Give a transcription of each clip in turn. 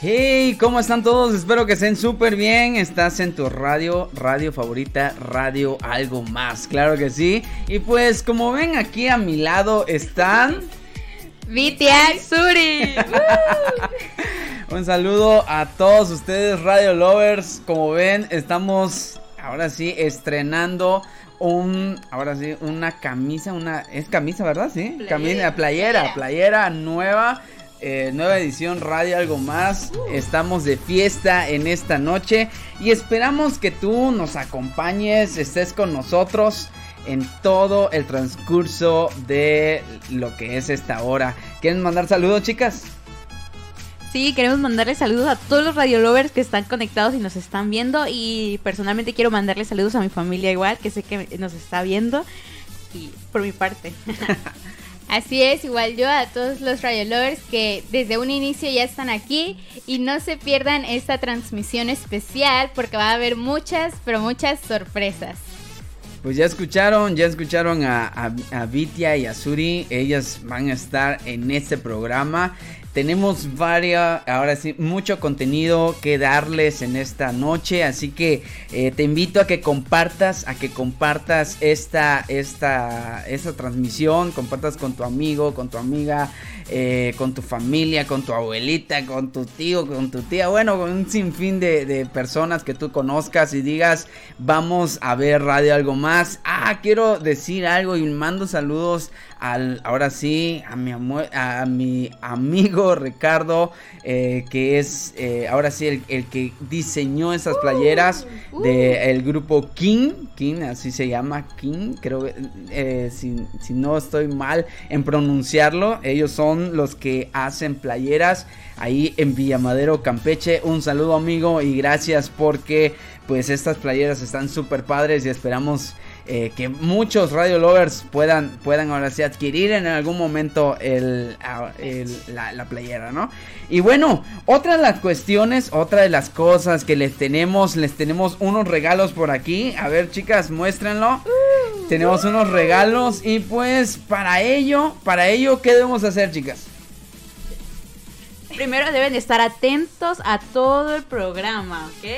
Hey, ¿cómo están todos? Espero que estén súper bien. Estás en tu radio, radio favorita, radio algo más, claro que sí. Y pues como ven aquí a mi lado están... Vitia Suri. Un saludo a todos ustedes, Radio Lovers. Como ven, estamos ahora sí estrenando un, ahora sí, una camisa, una, es camisa, ¿verdad? Sí, Playera, camisa, playera, playera nueva. Eh, nueva edición Radio Algo Más. Estamos de fiesta en esta noche y esperamos que tú nos acompañes, estés con nosotros en todo el transcurso de lo que es esta hora. ¿Quieren mandar saludos, chicas? Sí, queremos mandarle saludos a todos los radiolovers que están conectados y nos están viendo. Y personalmente quiero mandarle saludos a mi familia igual, que sé que nos está viendo. Y por mi parte. Así es, igual yo a todos los Radio Lovers que desde un inicio ya están aquí y no se pierdan esta transmisión especial porque va a haber muchas, pero muchas sorpresas. Pues ya escucharon, ya escucharon a, a, a Vitia y a Suri. Ellas van a estar en este programa. Tenemos varias, ahora sí, mucho contenido que darles en esta noche. Así que eh, te invito a que compartas, a que compartas esta, esta, esta transmisión. Compartas con tu amigo, con tu amiga, eh, con tu familia, con tu abuelita, con tu tío, con tu tía. Bueno, con un sinfín de, de personas que tú conozcas y digas, vamos a ver radio algo más. Ah, quiero decir algo y mando saludos al, ahora sí, a mi, a mi amigo Ricardo, eh, que es eh, ahora sí el, el que diseñó esas playeras del grupo King, King, así se llama, King, creo, eh, si, si no estoy mal en pronunciarlo, ellos son los que hacen playeras ahí en Villamadero, Campeche. Un saludo amigo y gracias porque pues estas playeras están súper padres y esperamos eh, que muchos radio lovers puedan, puedan ahora sí adquirir en algún momento el, la, la playera, ¿no? Y bueno, otra de las cuestiones, otra de las cosas que les tenemos, les tenemos unos regalos por aquí. A ver, chicas, muéstrenlo. Tenemos unos regalos y pues para ello, para ello, ¿qué debemos hacer, chicas? Primero deben estar atentos a todo el programa, ¿ok?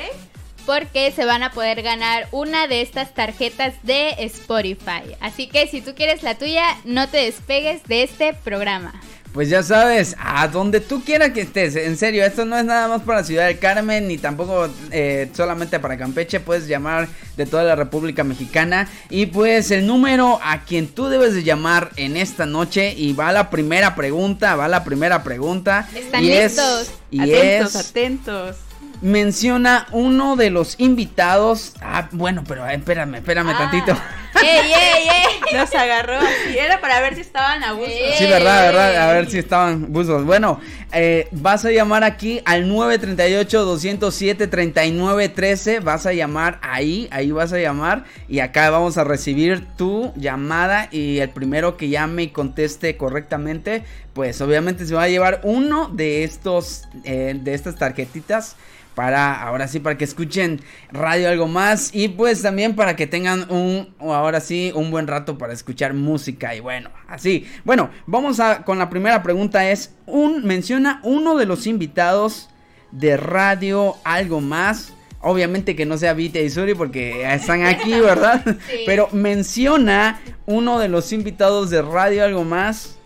Porque se van a poder ganar una de estas tarjetas de Spotify. Así que si tú quieres la tuya, no te despegues de este programa. Pues ya sabes, a donde tú quieras que estés, en serio, esto no es nada más para Ciudad del Carmen, ni tampoco eh, solamente para Campeche, puedes llamar de toda la República Mexicana. Y pues el número a quien tú debes de llamar en esta noche, y va la primera pregunta, va la primera pregunta. ¿Están y es- y atentos, es, atentos. Menciona uno de los invitados. Ah, bueno, pero eh, espérame, espérame Ah. tantito. ¡Ey, ey, ey! Los agarró así. Era para ver si estaban a. Eh. Sí, verdad, verdad. A ver si estaban buzos. Bueno, eh, vas a llamar aquí al 938-207-3913. Vas a llamar ahí, ahí vas a llamar. Y acá vamos a recibir tu llamada. Y el primero que llame y conteste correctamente, pues obviamente se va a llevar uno de estos, eh, de estas tarjetitas para ahora sí para que escuchen radio algo más y pues también para que tengan un ahora sí un buen rato para escuchar música. Y bueno así. Bueno vamos a con la primera pregunta es un menciona uno de los invitados de radio algo más. Obviamente que no sea Vita y Suri porque están aquí verdad Sí. pero menciona uno de los invitados de radio algo más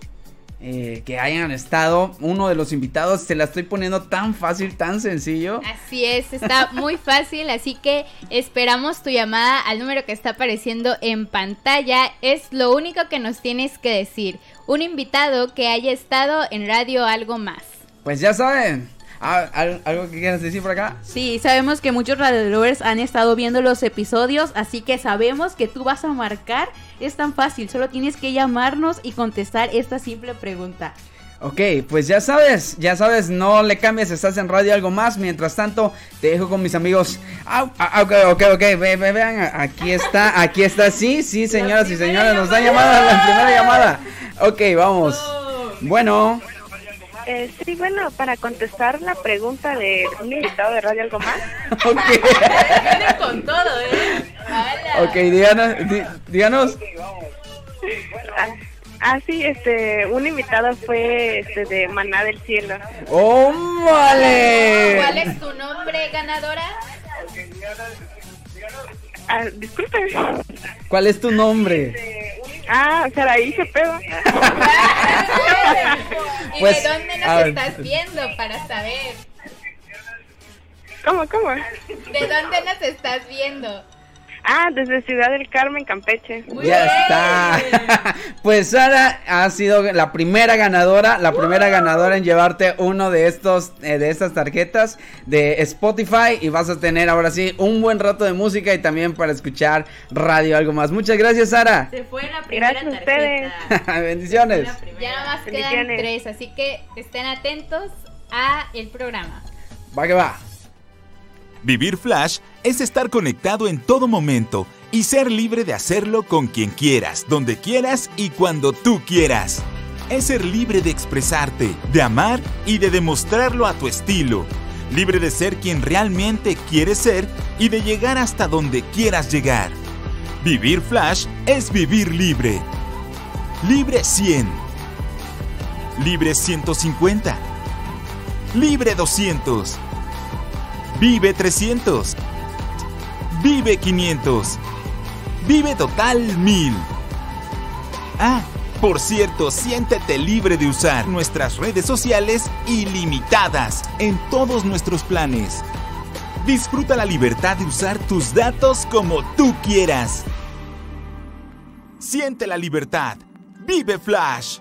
eh, que hayan estado uno de los invitados se la estoy poniendo tan fácil tan sencillo Así es, está muy fácil, así que esperamos tu llamada al número que está apareciendo en pantalla. Es lo único que nos tienes que decir. Un invitado que haya estado en Radio Algo Más. Pues ya saben. Ah, ¿al- ¿Algo que quieras decir por acá? Sí, sabemos que muchos radiolovers han estado viendo los episodios, así que sabemos que tú vas a marcar. Es tan fácil, solo tienes que llamarnos y contestar esta simple pregunta. Ok, pues ya sabes, ya sabes, no le cambies, estás en radio algo más. Mientras tanto, te dejo con mis amigos. Ah, ah, ok, ok, ok, ve, ve, vean, aquí está, aquí está, sí, sí, señoras y señores, nos da llamada, la primera llamada. Ok, vamos. Bueno. Eh, sí, bueno, para contestar la pregunta de un invitado de Radio Algo Más. ok. Vienen con todo, ¿eh? Ok, díganos, dí- díganos. Ah, ah, sí, este, un invitado fue este de Maná del Cielo. ¡Oh, vale! ¿Cuál es tu nombre, ganadora? Ah, disculpe. ¿Cuál es tu nombre? Ah, Saraí Cepeda. ¿Y Pues, de dónde nos ver. estás viendo para saber? ¿Cómo, cómo? ¿De dónde nos estás viendo? Ah, desde Ciudad del Carmen, Campeche. ya está. pues Sara ha sido la primera ganadora, la primera ganadora en llevarte uno de estos eh, de estas tarjetas de Spotify y vas a tener ahora sí un buen rato de música y también para escuchar radio algo más. Muchas gracias, Sara. Se fue la primera Gracias a ustedes. tarjeta. Bendiciones. Ya nada más quedan tres, así que estén atentos a el programa. Va que va. Vivir Flash es estar conectado en todo momento y ser libre de hacerlo con quien quieras, donde quieras y cuando tú quieras. Es ser libre de expresarte, de amar y de demostrarlo a tu estilo. Libre de ser quien realmente quieres ser y de llegar hasta donde quieras llegar. Vivir Flash es vivir libre. Libre 100. Libre 150. Libre 200. Vive 300. Vive 500. Vive total 1000. Ah, por cierto, siéntete libre de usar nuestras redes sociales ilimitadas en todos nuestros planes. Disfruta la libertad de usar tus datos como tú quieras. Siente la libertad. Vive Flash.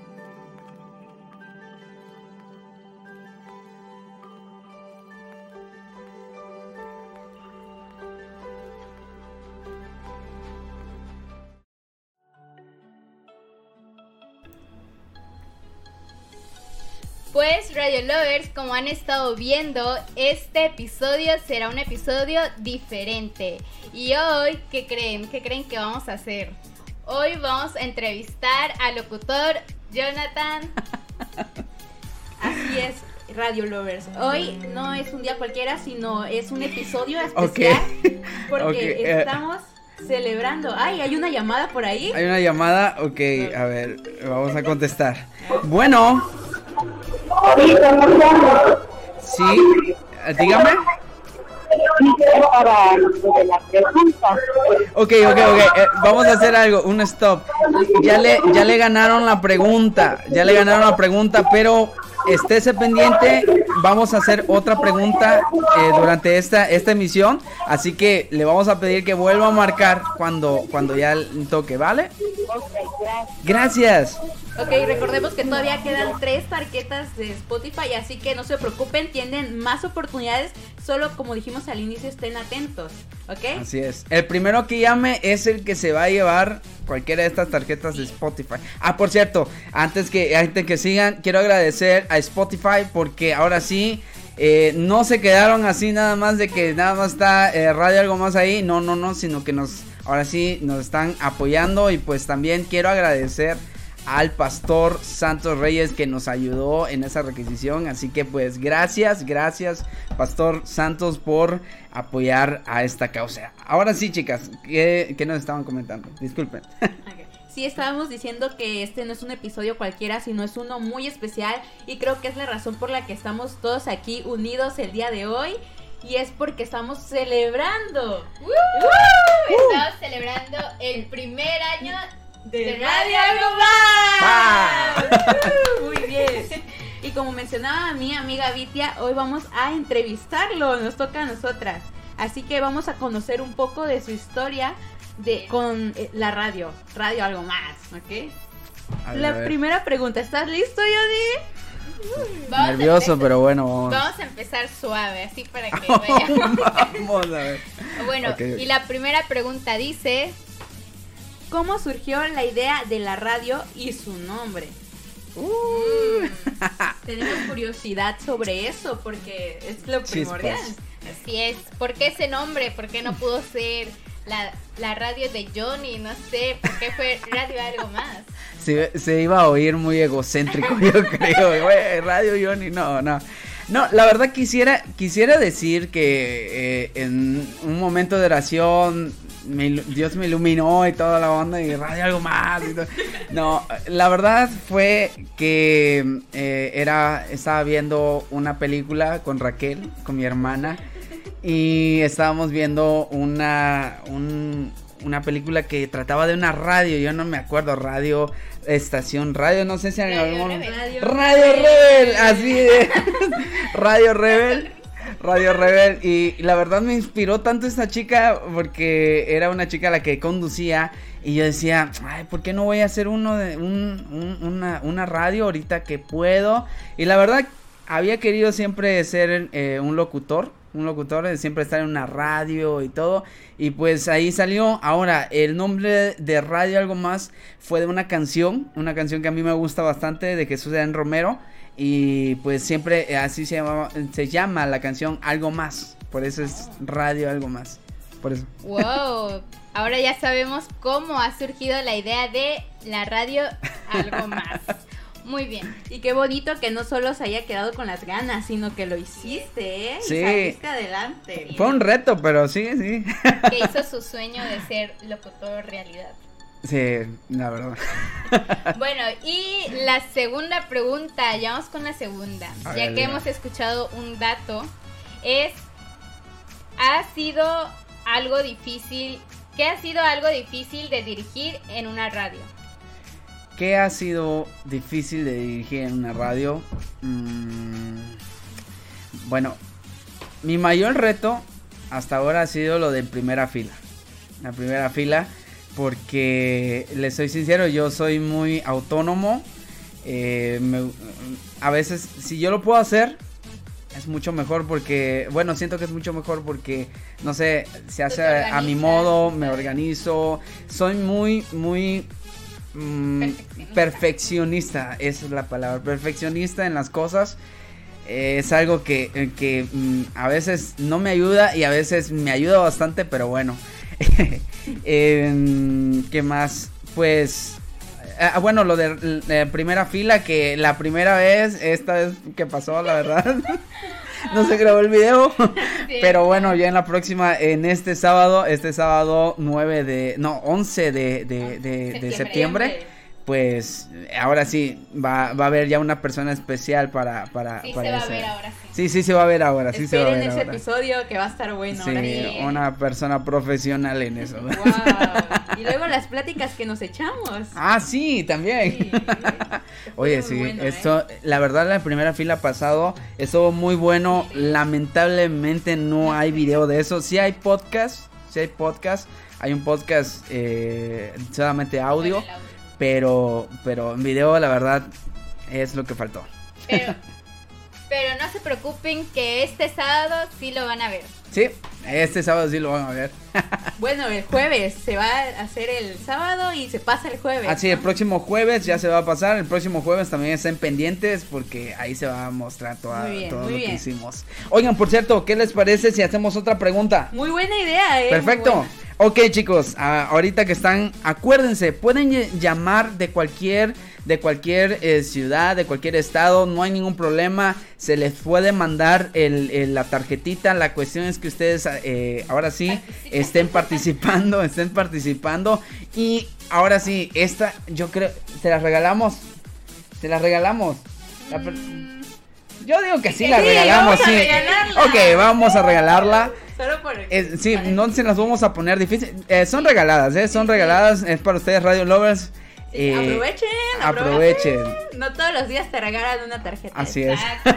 Pues Radio Lovers, como han estado viendo, este episodio será un episodio diferente. Y hoy, ¿qué creen? ¿Qué creen que vamos a hacer? Hoy vamos a entrevistar al locutor Jonathan. Así es, Radio Lovers. Hoy no es un día cualquiera, sino es un episodio especial. Porque Ok, eh. estamos celebrando. Ay, hay una llamada por ahí. Hay una llamada, ok, a ver, vamos a contestar. Bueno. Sí, dígame. Ok, ok, ok, eh, vamos a hacer algo, un stop. Ya le, ya le ganaron la pregunta, ya le ganaron la pregunta, pero estése pendiente, vamos a hacer otra pregunta eh, durante esta, esta emisión, así que le vamos a pedir que vuelva a marcar cuando, cuando ya toque, ¿vale? Gracias. Ok, recordemos que todavía quedan tres tarjetas de Spotify, así que no se preocupen, tienen más oportunidades, solo como dijimos al inicio, estén atentos, ¿ok? Así es. El primero que llame es el que se va a llevar cualquiera de estas tarjetas de Spotify. Ah, por cierto, antes que, antes que sigan, quiero agradecer a Spotify porque ahora sí. eh, no se quedaron así nada más de que nada más está eh, radio algo más ahí, no, no, no, sino que nos, ahora sí nos están apoyando y pues también quiero agradecer al pastor Santos Reyes que nos ayudó en esa requisición. Así que pues gracias, gracias Pastor Santos por apoyar a esta causa. Ahora sí chicas, ¿qué, qué nos estaban comentando? Disculpen. Ok. Sí, estábamos diciendo que este no es un episodio cualquiera, sino es uno muy especial y creo que es la razón por la que estamos todos aquí unidos el día de hoy y es porque estamos celebrando Estamos celebrando el primer año de Radio Algo Más. ¡Va! Muy bien. Y como mencionaba mi amiga Vitia, hoy vamos a entrevistarlo, nos toca a nosotras. Así que vamos a conocer un poco de su historia de con eh, la radio, radio algo más, ¿ok? Ver, La primera pregunta, ¿estás listo, Yodi? Nervioso, pero bueno, vamos. Vamos a empezar suave, así para que vayamos. Vamos a ver. Bueno, y la primera pregunta dice, ¿Cómo surgió la idea de la radio y su nombre? Uh. Tenemos curiosidad sobre eso porque es lo primordial. Así es. ¿Por qué ese nombre? ¿Por qué no pudo ser la, la radio de Johnny? No sé. ¿Por qué fue radio algo más? Se, se iba a oír muy egocéntrico, yo creo. Radio Johnny, no, no. No, la verdad quisiera, quisiera decir que eh, en un momento de oración me Dios me iluminó y toda la onda y radio algo más. y todo. No, la verdad fue que eh, era, estaba viendo una película con Raquel, con mi hermana, y estábamos viendo una, un- una película que trataba de una radio, yo no me acuerdo, radio, estación radio, no sé si en Radio algún Rebel. Radio Radio Rebel, así de Radio Rebel. Radio Rebel y la verdad me inspiró tanto esta chica porque era una chica la que conducía y yo decía, ay, ¿por qué no voy a hacer uno de un- un- una, una radio ahorita que puedo? Y la verdad había querido siempre ser eh, un locutor, un locutor, de siempre estar en una radio y todo. Y pues ahí salió. Ahora, el nombre de Radio Algo Más fue de una canción, una canción que a mí me gusta bastante, de Jesús Adán Romero. Y pues siempre eh, así se llama, se llama la canción Algo Más. Por eso es Radio Algo Más. Por eso. Wow. Ahora ya sabemos cómo ha surgido la idea de la radio algo más. Muy bien. Y qué bonito que no solo se haya quedado con las ganas, sino que lo hiciste, ¿eh? Y Sí. saliste adelante. Fue un reto, pero sí, sí. Que hizo su sueño de ser locutor realidad. Sí, la verdad. Bueno, y la segunda pregunta, ya vamos con la segunda. A ya ver, que hemos escuchado un dato, es, ¿ha sido algo difícil? ¿Qué ha sido algo difícil de dirigir en una radio? ¿Qué ha sido difícil de dirigir en una radio? Mm, bueno, mi mayor reto hasta ahora ha sido lo de primera fila. La primera fila, porque les soy sincero, yo soy muy autónomo. eh, me- a veces, si yo lo puedo hacer, es mucho mejor porque, bueno, siento que es mucho mejor porque, no sé, se hace a mi modo, me organizo. Soy muy, muy mm, Perfeccionista. perfeccionista, esa es la palabra, perfeccionista en las cosas. Eh, es algo que, que mm, a veces no me ayuda y a veces me ayuda bastante, pero bueno. Em, ¿Qué más? Pues, ah, bueno, lo de, de primera fila, que la primera vez, esta vez que pasó, la verdad, no se grabó el video. Sí. Pero bueno, ya en la próxima, en este sábado, este sábado 9 de, no, 11 de, de, de- de Septiembre. septiembre, pues ahora sí, va, va a haber ya una persona especial para, para, Sí, para se va a ver ahora sí. Sí, sí, se va a ver ahora, sí se va a ver ese ahora. episodio que va a estar bueno. Sí, ahora sí. una persona profesional en eso. Wow. Y luego las pláticas que nos echamos. Ah, sí, también. Sí. Oye, sí, bueno, ¿eh? esto, la verdad, la primera fila pasado estuvo muy bueno. Lamentablemente no hay video de eso. Sí hay podcast, sí hay podcast. Hay un podcast eh, solamente audio, audio. Pero, pero en video, la verdad, es lo que faltó. Pero, pero no se preocupen que este sábado sí lo van a ver. Sí, este sábado sí lo van a ver. Bueno, el jueves se va a hacer el sábado y se pasa el jueves. Así, el ¿no? próximo jueves ya se va a pasar. El próximo jueves también estén pendientes porque ahí se va a mostrar toda- bien, todo lo que hicimos. Oigan, por cierto, ¿qué les parece si hacemos otra pregunta? Muy buena idea, ¿eh? Perfecto. Ok, chicos, ah, ahorita que están, acuérdense, pueden ll- llamar de cualquier, de cualquier eh, ciudad, de cualquier estado, no hay ningún problema. Se les puede mandar el, el- la tarjetita. La cuestión es que ustedes, eh, ahora sí, estén participando, estén participando. Y ahora sí, esta, yo creo, te la regalamos. Te la regalamos. La Yo digo que sí, la Sí, regalamos, vamos a sí. regalarla. Ok, vamos a regalarla. Solo por Eh, sí, no se las vamos a poner difícil. Eh, son regaladas, ¿eh? Son regaladas. Es para ustedes, Radio Lovers. Eh, aprovechen, aprovechen. aprovechen. No todos los días te regalan una tarjeta. Así es. Exacto.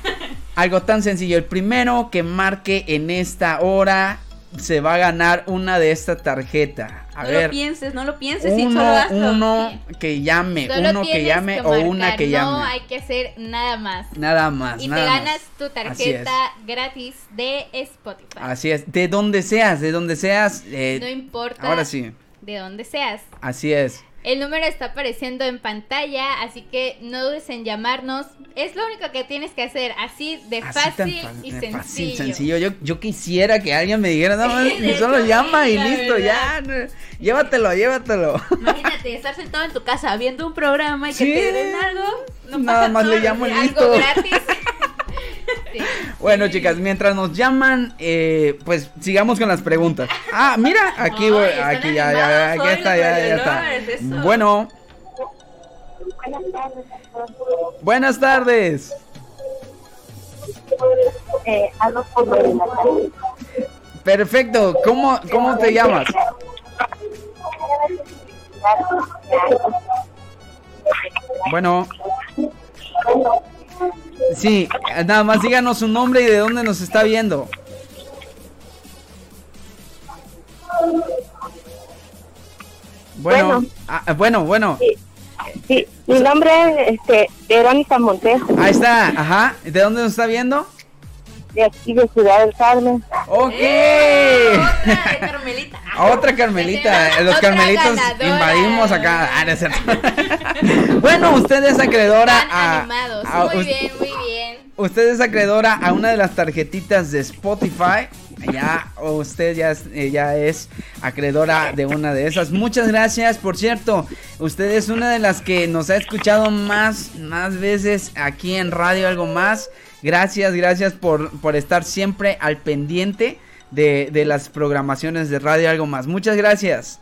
Algo tan sencillo. El primero que marque en esta hora se va a ganar una de esta tarjeta. A no ver. lo pienses, no lo pienses, sí, solo Uno, hazlo. uno que llame, Solo uno que llame que o una que llame. No hay que hacer nada más. Nada más. Y te más. ganas tu tarjeta gratis de Spotify. Así es. De donde seas, de donde seas. eh, no importa ahora sí. de dónde seas. Así es. El número está apareciendo en pantalla, así que no dudes en llamarnos. Es lo único que tienes que hacer, así de Así tan fácil fa- y sencillo. fácil, sencillo. Yo, yo quisiera que alguien me dijera, no, Sí, de solo llama y listo, ya. Llévatelo, llévatelo. Imagínate estar sentado en tu casa viendo un programa y que Sí. te den algo. No Nada pasa más le todos los llamo y listo. Algo gratis. Sí. Bueno, chicas, mientras nos llaman, eh, pues sigamos con las preguntas. Ah, mira, aquí, Ay, voy, aquí ya, ya, está, ya, ya está. Bueno, buenas tardes. Eh, por. Perfecto, ¿cómo, cómo te llamas? Bueno. Sí, nada más díganos su nombre y de dónde nos está viendo. Bueno, Bueno. ah, bueno, bueno. Sí, mi nombre es este, Verónica Montejo, Ahí está, ajá. ¿De dónde nos está viendo? de aquí de Ciudad del Carmen. Ok. Otra de Carmelita. Otra Carmelita, los Otra Carmelitos ganadora. invadimos acá. Ah, no es cierto. bueno, usted es acreedora Están a, animados. a- Muy bien, muy bien. Usted es acreedora a una de las tarjetitas de Spotify. Ya, usted ya, es- eh, ya es acreedora de una de esas. Muchas gracias. Por cierto, usted es una de las que nos ha escuchado más, más veces aquí en Radio Algo Más. Gracias, gracias por, por estar siempre al pendiente de, de las programaciones de Radio Algo Más. Muchas gracias.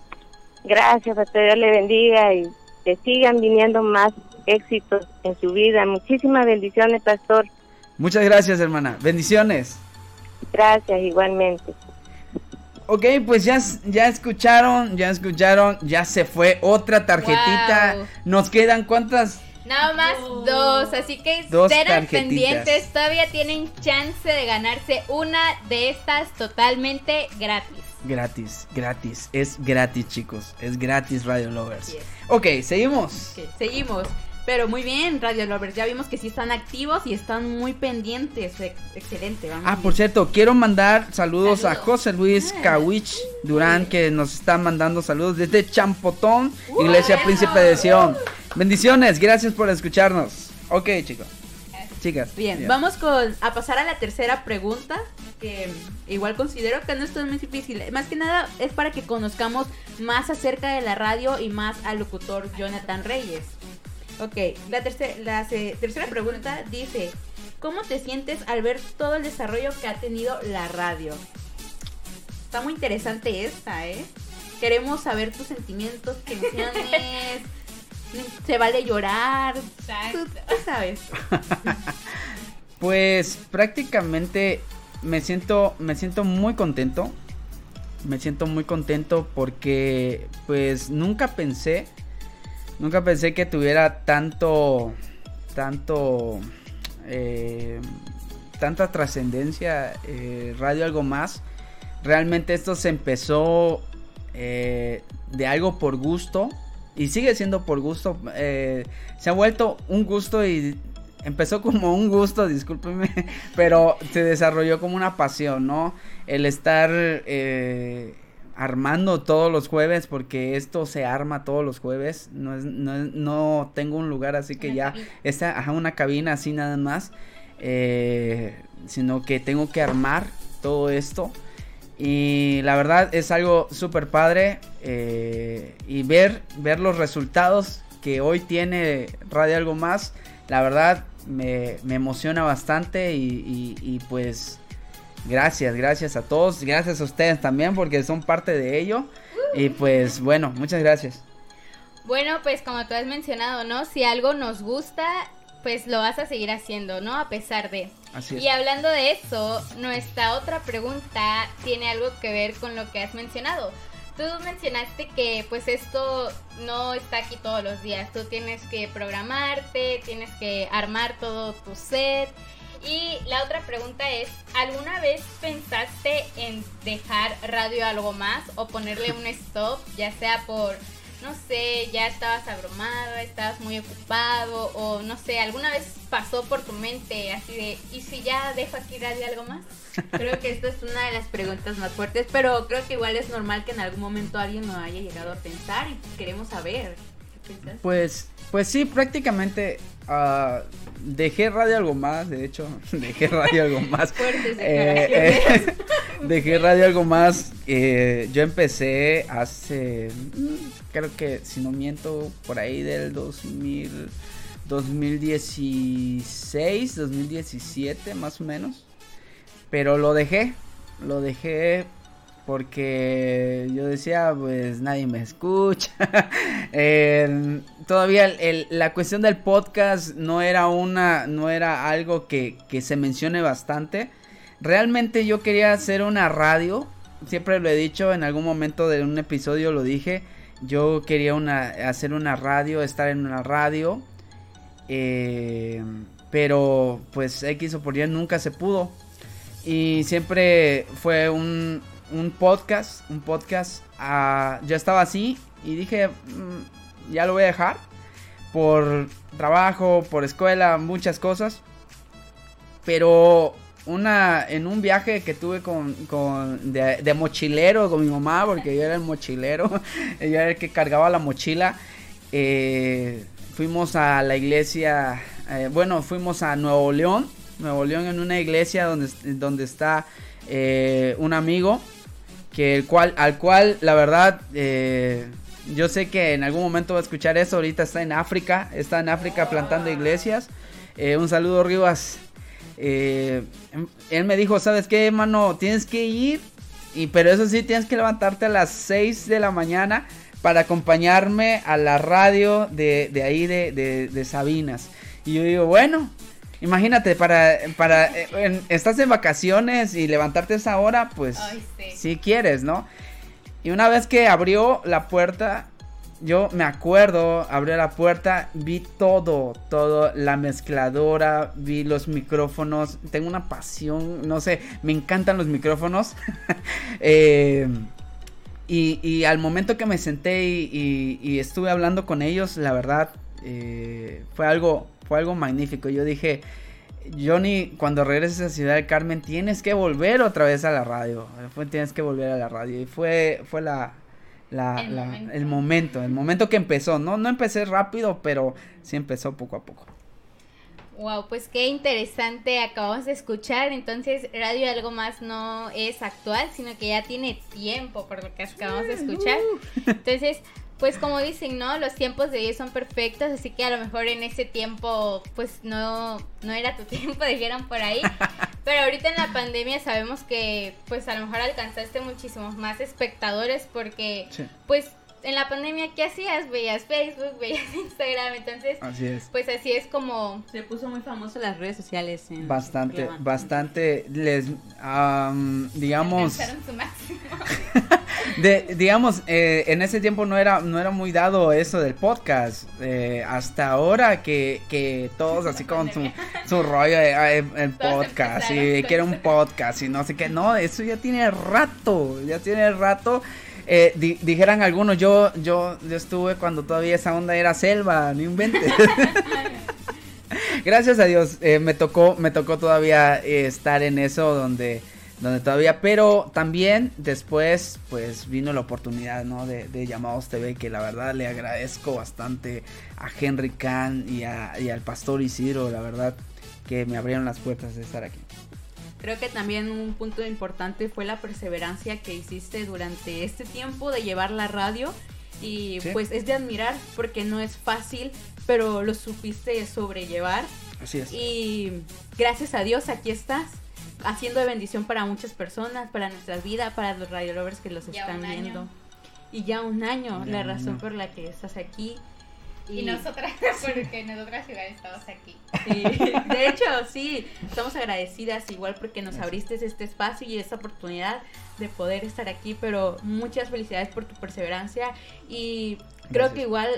Gracias, Pastor Dios le bendiga y que sigan viniendo más éxitos en su vida. Muchísimas bendiciones, Pastor. Muchas gracias, hermana. Bendiciones. Gracias, igualmente. Ok, pues ya, ya escucharon, ya escucharon, ya se fue otra tarjetita. Wow. Nos quedan cuántas? Nada más dos, así que Dos estén pendientes. Todavía tienen chance de ganarse una de estas totalmente gratis. Gratis, gratis, es gratis chicos, es gratis Radio Lovers. Así es. Ok, seguimos. Seguimos. Pero muy bien, Radio Lovers. Ya vimos que sí están activos y están muy pendientes. Ex- Excelente, vamos. Ah, bien. por cierto, quiero mandar saludos, a. José Luis Ah. Kawich Durán, que nos está mandando saludos desde Champotón, Iglesia eso. Príncipe de Sion. Bendiciones, gracias por escucharnos. Ok, chicos. Chicas. Bien, ya. vamos con a pasar a la tercera pregunta, que igual considero que no es muy difícil. Más que nada es para que conozcamos más acerca de la radio y más al locutor Jonathan Reyes. Ok, la, terce- la se- tercera pregunta dice, ¿cómo te sientes al ver todo el desarrollo que ha tenido la radio? Está muy interesante esta, ¿eh? Queremos saber tus sentimientos, tus emociones. Se vale llorar. Tú, tú sabes. Pues prácticamente me siento, me siento muy contento. Me siento muy contento porque pues nunca pensé, nunca pensé que tuviera tanto, tanto, eh, tanta trascendencia eh, Radio Algo Más. Realmente esto se empezó eh, de algo por gusto y sigue siendo por gusto. eh, se ha vuelto un gusto y empezó como un gusto, discúlpeme, pero se desarrolló como una pasión, ¿no? El estar eh, armando todos los jueves, porque esto se arma todos los jueves, no, es- no, es- no tengo un lugar así que Una ya, cabina. ajá, una cabina así nada más, eh, sino que tengo que armar todo esto. Y la verdad es algo súper padre eh, y ver, ver los resultados que hoy tiene Radio Algo Más, la verdad me, me emociona bastante y, y- y, pues gracias, gracias a todos, gracias a ustedes también porque son parte de ello y pues bueno, muchas gracias. Bueno, pues como tú has mencionado, ¿no? Si algo nos gusta, pues lo vas a seguir haciendo, ¿no? A pesar de... Así es. Y hablando de eso, nuestra otra pregunta tiene algo que ver con lo que has mencionado. Tú mencionaste que pues esto no está aquí todos los días. Tú tienes que programarte, tienes que armar todo tu set. Y la otra pregunta es, ¿alguna vez pensaste en dejar radio algo más o ponerle un stop, ya sea por no sé, ya estabas abrumado, estabas muy ocupado o no sé, alguna vez pasó por tu mente así de, ¿y si ya dejo aquí Radio Algo Más? Creo que esta es una de las preguntas más fuertes, pero creo que igual es normal que en algún momento alguien lo haya llegado a pensar y queremos saber. ¿Qué piensas? Pues, pues sí, prácticamente ah, dejé radio algo más, de hecho, dejé radio algo más. Fuertes Eh, declaraciones. eh, dejé radio algo más. eh, yo empecé hace, mm, creo que si no miento, por ahí del 2000, 2016, 2017 más o menos. Pero lo dejé, lo dejé porque yo decía, pues nadie me escucha. Eh, todavía la cuestión del podcast no era una, no era algo que, que se mencione bastante. Realmente yo quería hacer una radio. Siempre lo he dicho, en algún momento de un episodio lo dije. Yo quería una, hacer una radio, estar en una radio. eh, pero pues X o por Y nunca se pudo. Y siempre fue un, un podcast, un podcast. ah, yo estaba así y dije, "Mm, ya lo voy a dejar. Por trabajo, por escuela, muchas cosas. Pero una en un viaje que tuve con, con de, mochilero con mi mamá, porque yo era el mochilero, ella era el que cargaba la mochila. eh, fuimos a la iglesia, eh, bueno, fuimos a Nuevo León, Nuevo León en una iglesia donde, donde está eh, un amigo que el cual, al cual la verdad yo sé que en algún momento va a escuchar eso. Ahorita está en África, está en África plantando iglesias. Un saludo, Rivas. Eh, él me dijo, ¿sabes qué, hermano? Tienes que ir, y pero eso sí, tienes que levantarte a las 6 de la mañana para acompañarme a la radio de, de ahí de, de- de Sabinas. Y yo digo, bueno, imagínate, para, para eh, en- estás en vacaciones y levantarte a esa hora, pues Ay, sí. si quieres, ¿no? Y una vez que abrió la puerta, yo me acuerdo, abrió la puerta, vi todo, todo, la mezcladora, vi los micrófonos, tengo una pasión, no sé, me encantan los micrófonos. Eh, y, al momento que me senté y, estuve hablando con ellos, la verdad, eh, fue algo, fue algo magnífico. Yo dije, Johnny, cuando regreses a Ciudad del Carmen, tienes que volver otra vez a la radio. Tienes que volver a la radio. Y fue, fue la, la- El la- momento. el momento, el momento que empezó. No, no empecé rápido, pero sí empezó poco a poco. Wow, pues qué interesante acabamos de escuchar. Entonces, Radio Algo Más no es actual, sino que ya tiene tiempo por lo que acabamos de escuchar. Entonces, pues como dicen, ¿no? Los tiempos de Dios son perfectos, así que a lo mejor en ese tiempo, pues no, no era tu tiempo, dijeron por ahí. Pero ahorita en la pandemia sabemos que, pues a lo mejor alcanzaste muchísimos más espectadores porque, Sí, pues en la pandemia, ¿qué hacías? Veías Facebook, veías Instagram, entonces, así es. pues así es como Se puso muy famoso en las redes sociales. en- Bastante, bastante, les, am, digamos, alcanzaron su máximo. de, digamos, eh, en ese tiempo no era, no era muy dado eso del podcast, eh, hasta ahora que, que todos así con su, su rollo de el, el podcast y con quiero un podcast y no sé qué, no, eso ya tiene rato, ya tiene rato. Eh, di- dijeran algunos, yo, yo, yo estuve cuando todavía esa onda era selva, no inventes. Gracias a Dios, eh, me tocó, me tocó todavía eh, estar en eso donde, donde todavía, pero también después, pues vino la oportunidad, ¿no? De, de Llamados TV, que la verdad le agradezco bastante a Henry Kahn y, a- y al Pastor Isidro, la verdad, que me abrieron las puertas de estar aquí. Creo que también un punto importante fue la perseverancia que hiciste durante este tiempo de llevar la radio. Y Sí. pues es de admirar porque no es fácil, pero lo supiste sobrellevar. Así es. Y gracias a Dios aquí estás, haciendo de bendición para muchas personas, para nuestras vidas, para los radio lovers que los Ya están viendo. Y ya un año, Ya la un razón año. por la que estás aquí. Y nosotras, porque nosotras igual estamos aquí. Sí, de hecho, sí, estamos agradecidas igual porque nos abriste este espacio y esta oportunidad de poder estar aquí, pero muchas felicidades por tu perseverancia y creo Gracias. que igual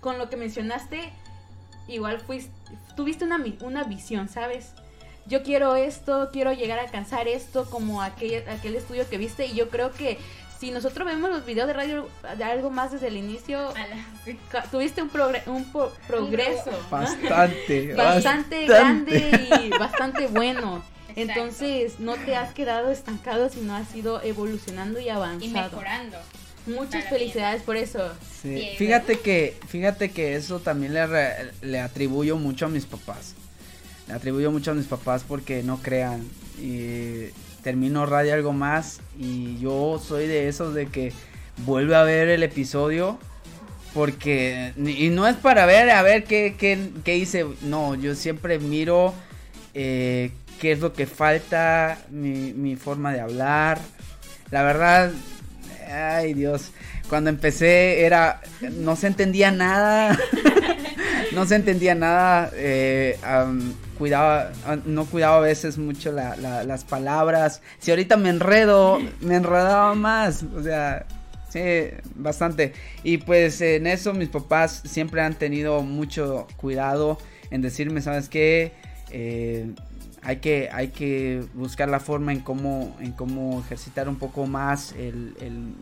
con lo que mencionaste, igual fuiste, tuviste una, mi- una visión, ¿sabes? Yo quiero esto, quiero llegar a alcanzar esto como aquel, aquel estudio que viste y yo creo que si nosotros vemos los videos de radio de algo más desde el inicio, tuviste un, un progreso. Bastante, bastante, grande y bastante bueno. Entonces, no te has quedado estancado, sino has ido evolucionando y avanzando. Y mejorando. Muchas felicidades por eso. Sí. Fíjate que, fíjate que eso también le, le atribuyo mucho a mis papás. Le atribuyo mucho a mis papás porque no crean. Y termino radio algo más y yo soy de esos de que vuelve a ver el episodio porque y no es para ver a ver qué, qué, hice. No yo siempre miro eh, qué es lo que falta mi, mi forma de hablar. La verdad ay Dios cuando empecé era no se entendía nada. No se entendía nada eh, cuidaba, ah, no cuidaba a veces mucho las palabras. Si ahorita me enredo, me enredaba más. O sea, sí, bastante. Y pues en eso mis papás siempre han tenido mucho cuidado en decirme, ¿sabes qué? Eh, hay que, hay que buscar la forma en cómo, en cómo ejercitar un poco más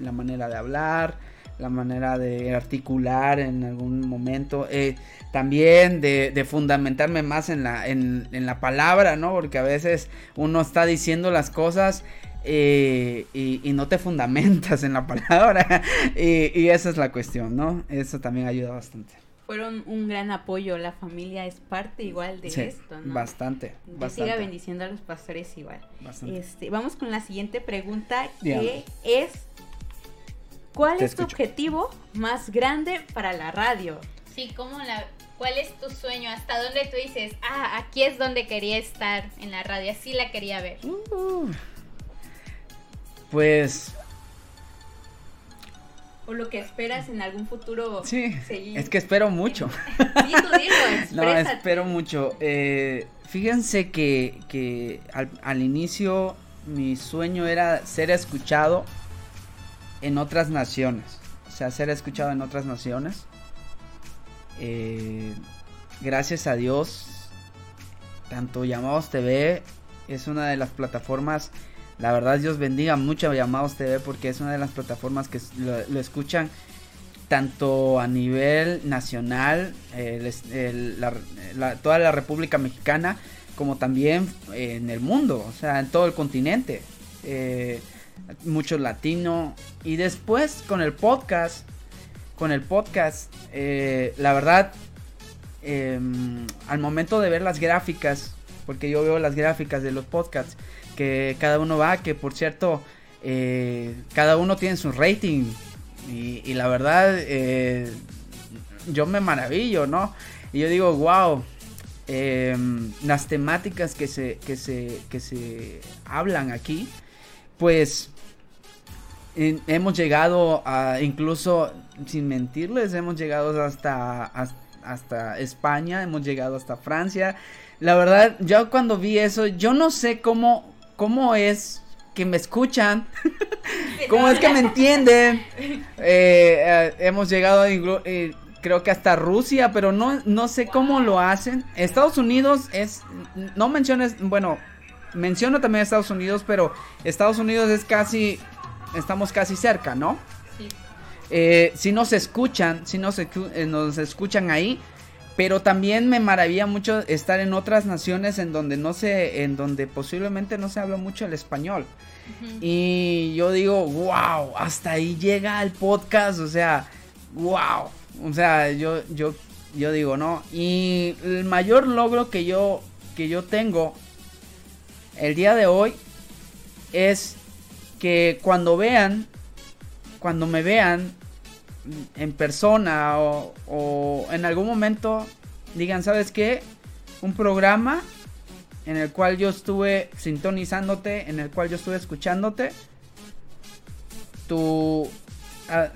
la manera de hablar la manera de articular en algún momento, eh, también de, fundamentarme más en la, en, la palabra, ¿no? Porque a veces uno está diciendo las cosas eh, y, no te fundamentas en la palabra y, esa es la cuestión, ¿no? Eso también ayuda bastante. Fueron un gran apoyo, la familia es parte igual de esto, ¿no? Bastante, bastante. Siga bendiciendo a los pastores igual. Este, vamos con la siguiente pregunta que es ¿Cuál es tu objetivo más grande para la radio? Sí, ¿cómo la, ¿cuál es tu sueño? ¿Hasta dónde tú dices, ah, aquí es donde quería estar en la radio, así la quería ver? Uh, pues... O lo que esperas en algún futuro sí, Es que espero mucho. sí, tú digo, no, espero mucho. Eh, fíjense que, que al, al inicio mi sueño era ser escuchado en otras naciones. O sea, ser escuchado en otras naciones. Eh, gracias a Dios, tanto Llamados TV es una de las plataformas. La verdad, Dios bendiga mucho a Llamados TV porque es una de las plataformas que lo, escuchan tanto a nivel nacional, toda la República Mexicana, como también en el mundo, o sea, en todo el continente. Eh, mucho latino. Y después con el podcast, con el podcast, eh, la verdad, em, al momento de ver las gráficas, porque yo veo las gráficas de los podcasts, que cada uno va, que por cierto, eh, cada uno tiene su rating. Y, la verdad, eh, yo me maravillo, ¿no? Y yo digo, wow, em, las temáticas que se, que se, que se hablan aquí pues hemos llegado a, incluso, sin mentirles, hemos llegado hasta, hasta, España, hemos llegado hasta Francia. La verdad, yo cuando vi eso, yo no sé cómo, cómo es que me escuchan, cómo es que me entienden. Eh, eh, hemos llegado, eh, creo que hasta Rusia, pero no, no sé cómo lo hacen. Estados Unidos es, no menciones, bueno, menciono también Estados Unidos, pero Estados Unidos es casi, estamos casi cerca, ¿no? Sí. Eh, si nos escuchan, si nos, eh, nos escuchan ahí, pero también me maravilla mucho estar en otras naciones en donde no se, en donde posiblemente no se habla mucho el español. Y yo digo, wow, hasta ahí llega el podcast, o sea, wow. O sea, yo, yo, yo digo, ¿no? Y el mayor logro que yo, que yo tengo el día de hoy es que cuando vean, cuando me vean en persona o, en algún momento digan, ¿sabes qué? Un programa en el cual yo estuve sintonizándote, en el cual yo estuve escuchándote. Tu,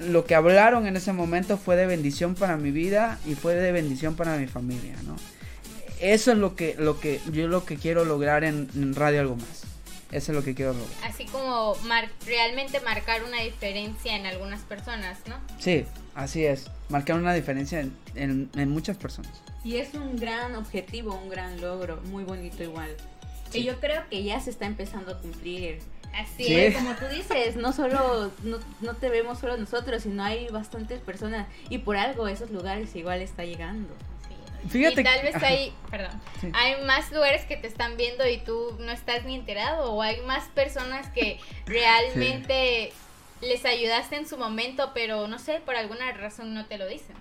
lo que hablaron en ese momento fue de bendición para mi vida y fue de bendición para mi familia, ¿no? eso es lo que, lo que yo lo que quiero lograr en, Radio Algo Más. Eso es lo que quiero lograr. Así como realmente marcar una diferencia en algunas personas, ¿no? Sí, así es. Marcar una diferencia en, muchas personas. Y es un gran objetivo, un gran logro, muy bonito igual. Y yo creo que ya se está empezando a cumplir. Así Sí. es. Como tú dices, no solo, no, no te vemos solo nosotros, sino hay bastantes personas y por algo esos lugares igual está llegando. Fíjate y tal vez ajá. hay, perdón, Sí. hay más lugares que te están viendo y tú no estás ni enterado o hay más personas que realmente les ayudaste en su momento, pero no sé, por alguna razón no te lo dicen.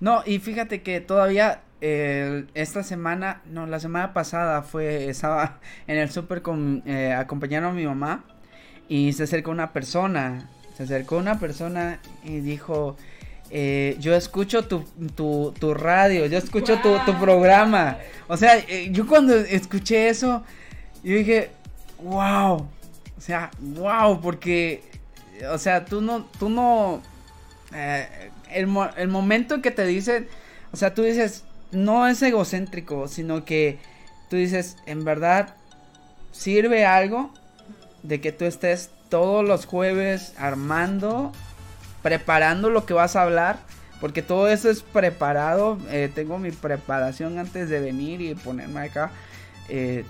No, y fíjate que todavía eh, esta semana, no, la semana pasada fue, estaba en el súper con, eh, acompañando a mi mamá y se acercó una persona, se acercó una persona y dijo, eh, yo escucho tu, tu, tu radio, yo escucho tu, tu programa. O sea, eh, yo cuando escuché eso, yo dije, wow, o sea, wow, porque, o sea, tú no, tú no, eh, el, el momento que te dicen, o sea, tú dices, no es egocéntrico, sino que tú dices, en verdad, sirve algo de que tú estés todos los jueves armando, preparando lo que vas a hablar, porque todo eso es preparado, eh, tengo mi preparación antes de venir y ponerme acá, eh,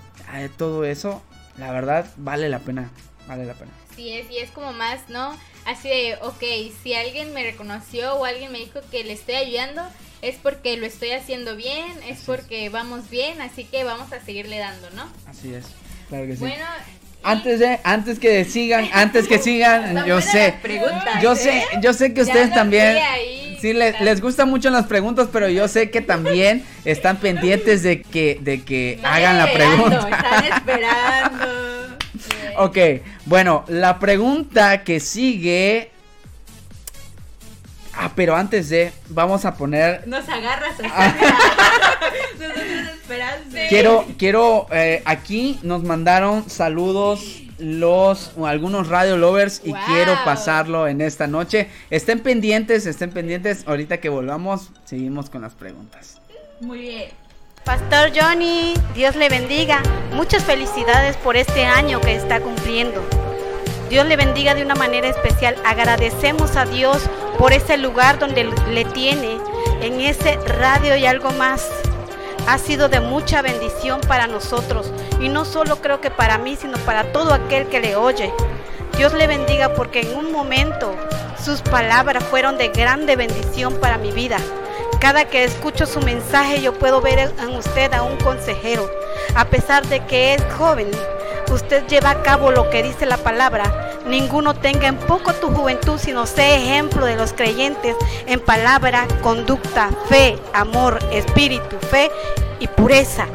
todo eso, la verdad, vale la pena, vale la pena. Así es, y es como más, ¿no? Así de, ok, si alguien me reconoció o alguien me dijo que le estoy ayudando, es porque lo estoy haciendo bien, es porque vamos bien, así que vamos a seguirle dando, ¿no? Así es, claro que sí. Bueno, Antes de, antes que sigan, antes que sigan, yo sé, yo sé, yo sé que ustedes también, sí, les, les gustan mucho las preguntas, pero yo sé que también están pendientes de que, de que hagan la pregunta. Están esperando. Ok, bueno, la pregunta que sigue. Ah, pero antes de, vamos a poner Nos agarras así. Nosotros esperando. Quiero, quiero, eh, aquí nos mandaron saludos los algunos radio lovers y Wow. quiero pasarlo en esta noche. Estén pendientes, estén pendientes. Ahorita que volvamos, seguimos con las preguntas. Muy bien. Pastor Johnny, Dios le bendiga. Muchas felicidades por este año que está cumpliendo. Dios le bendiga de una manera especial. Agradecemos a Dios por ese lugar donde le tiene, en ese radio y algo más. Ha sido de mucha bendición para nosotros y no solo creo que para mí, sino para todo aquel que le oye. Dios le bendiga porque en un momento sus palabras fueron de grande bendición para mi vida. Cada que escucho su mensaje yo puedo ver en usted a un consejero. A pesar de que es joven, usted lleva a cabo lo que dice la palabra. Ninguno tenga en poco tu juventud, sino sé ejemplo de los creyentes en palabra, conducta, fe, amor, espíritu, fe y pureza.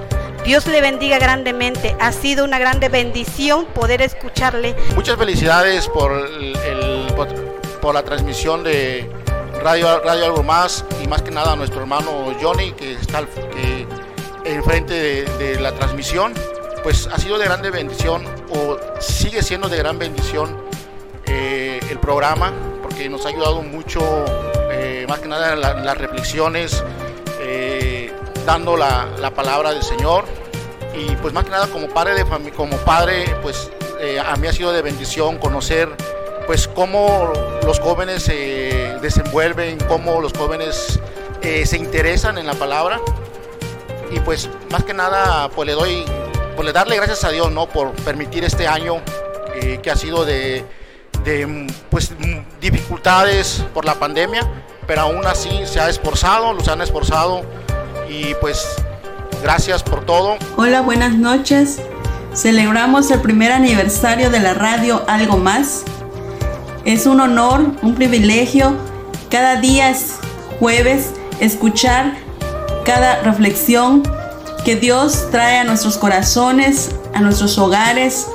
Dios le bendiga grandemente. Ha sido una grande bendición poder escucharle Muchas felicidades por, por, la transmisión de Radio, Radio Algo Más y más que nada a nuestro hermano Johnny que está que enfrente de la transmisión. Pues ha sido de grande bendición o sigue siendo de gran bendición eh, el programa porque nos ha ayudado mucho, eh, más que nada en la- en las reflexiones, eh, dando la, la palabra del Señor. Y pues más que nada como padre de fami- como padre pues a mí ha sido de bendición conocer pues cómo los jóvenes se desenvuelven cómo los jóvenes se interesan en la palabra. Y pues más que nada pues le doy pues le darle gracias a Dios no por permitir este año eh, que ha sido de, de mm, pues mm, dificultades por la pandemia pero aún así se ha esforzado los han esforzado y pues gracias por todo Hola, buenas noches. Celebramos el primer aniversario de la radio Algo Más. Es un honor, un privilegio. Cada día es jueves escuchar cada reflexión que Dios trae a nuestros corazones, a nuestros hogares,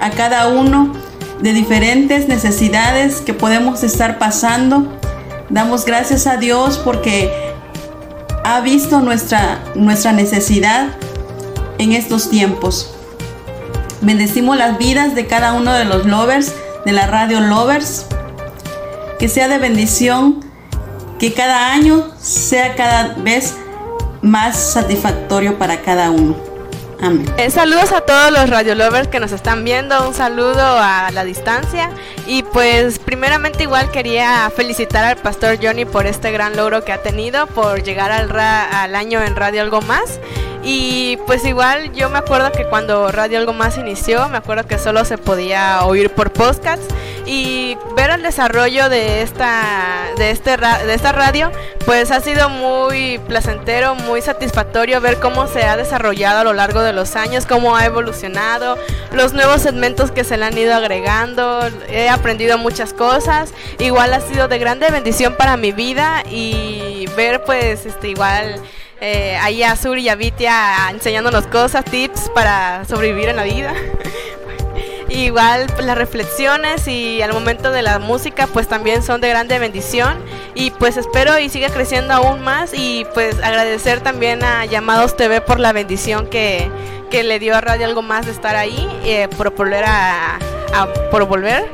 a cada uno de diferentes necesidades que podemos estar pasando. Damos gracias a Dios porque ha visto nuestra, nuestra necesidad en estos tiempos. Bendecimos las vidas de cada uno de los lovers, de la radio lovers. Que sea de bendición, que cada año sea cada vez más satisfactorio para cada uno. Amén. Eh, saludos a todos los radio lovers que nos están viendo, un saludo a la distancia y pues primeramente igual quería felicitar al pastor Johnny por este gran logro que ha tenido, por llegar al, ra- al año en Radio Algo Más Y pues igual yo me acuerdo que cuando Radio Algo Más inició, me acuerdo que solo se podía oír por podcast y ver el desarrollo de esta de este de esta radio pues ha sido muy placentero muy satisfactorio ver cómo se ha desarrollado a lo largo de los años cómo ha evolucionado los nuevos segmentos que se le han ido agregando. He aprendido muchas cosas. Igual ha sido de grande bendición para mi vida y ver pues este igual eh, ahí a Sur y a Vitia enseñándonos cosas, tips para sobrevivir en la vida. Igual las reflexiones y al momento de la música pues también son de grande bendición y pues espero y siga creciendo aún más y pues agradecer también a Llamados TV por la bendición que, que le dio a Radio Algo Más de estar ahí, eh, por volver a, por volver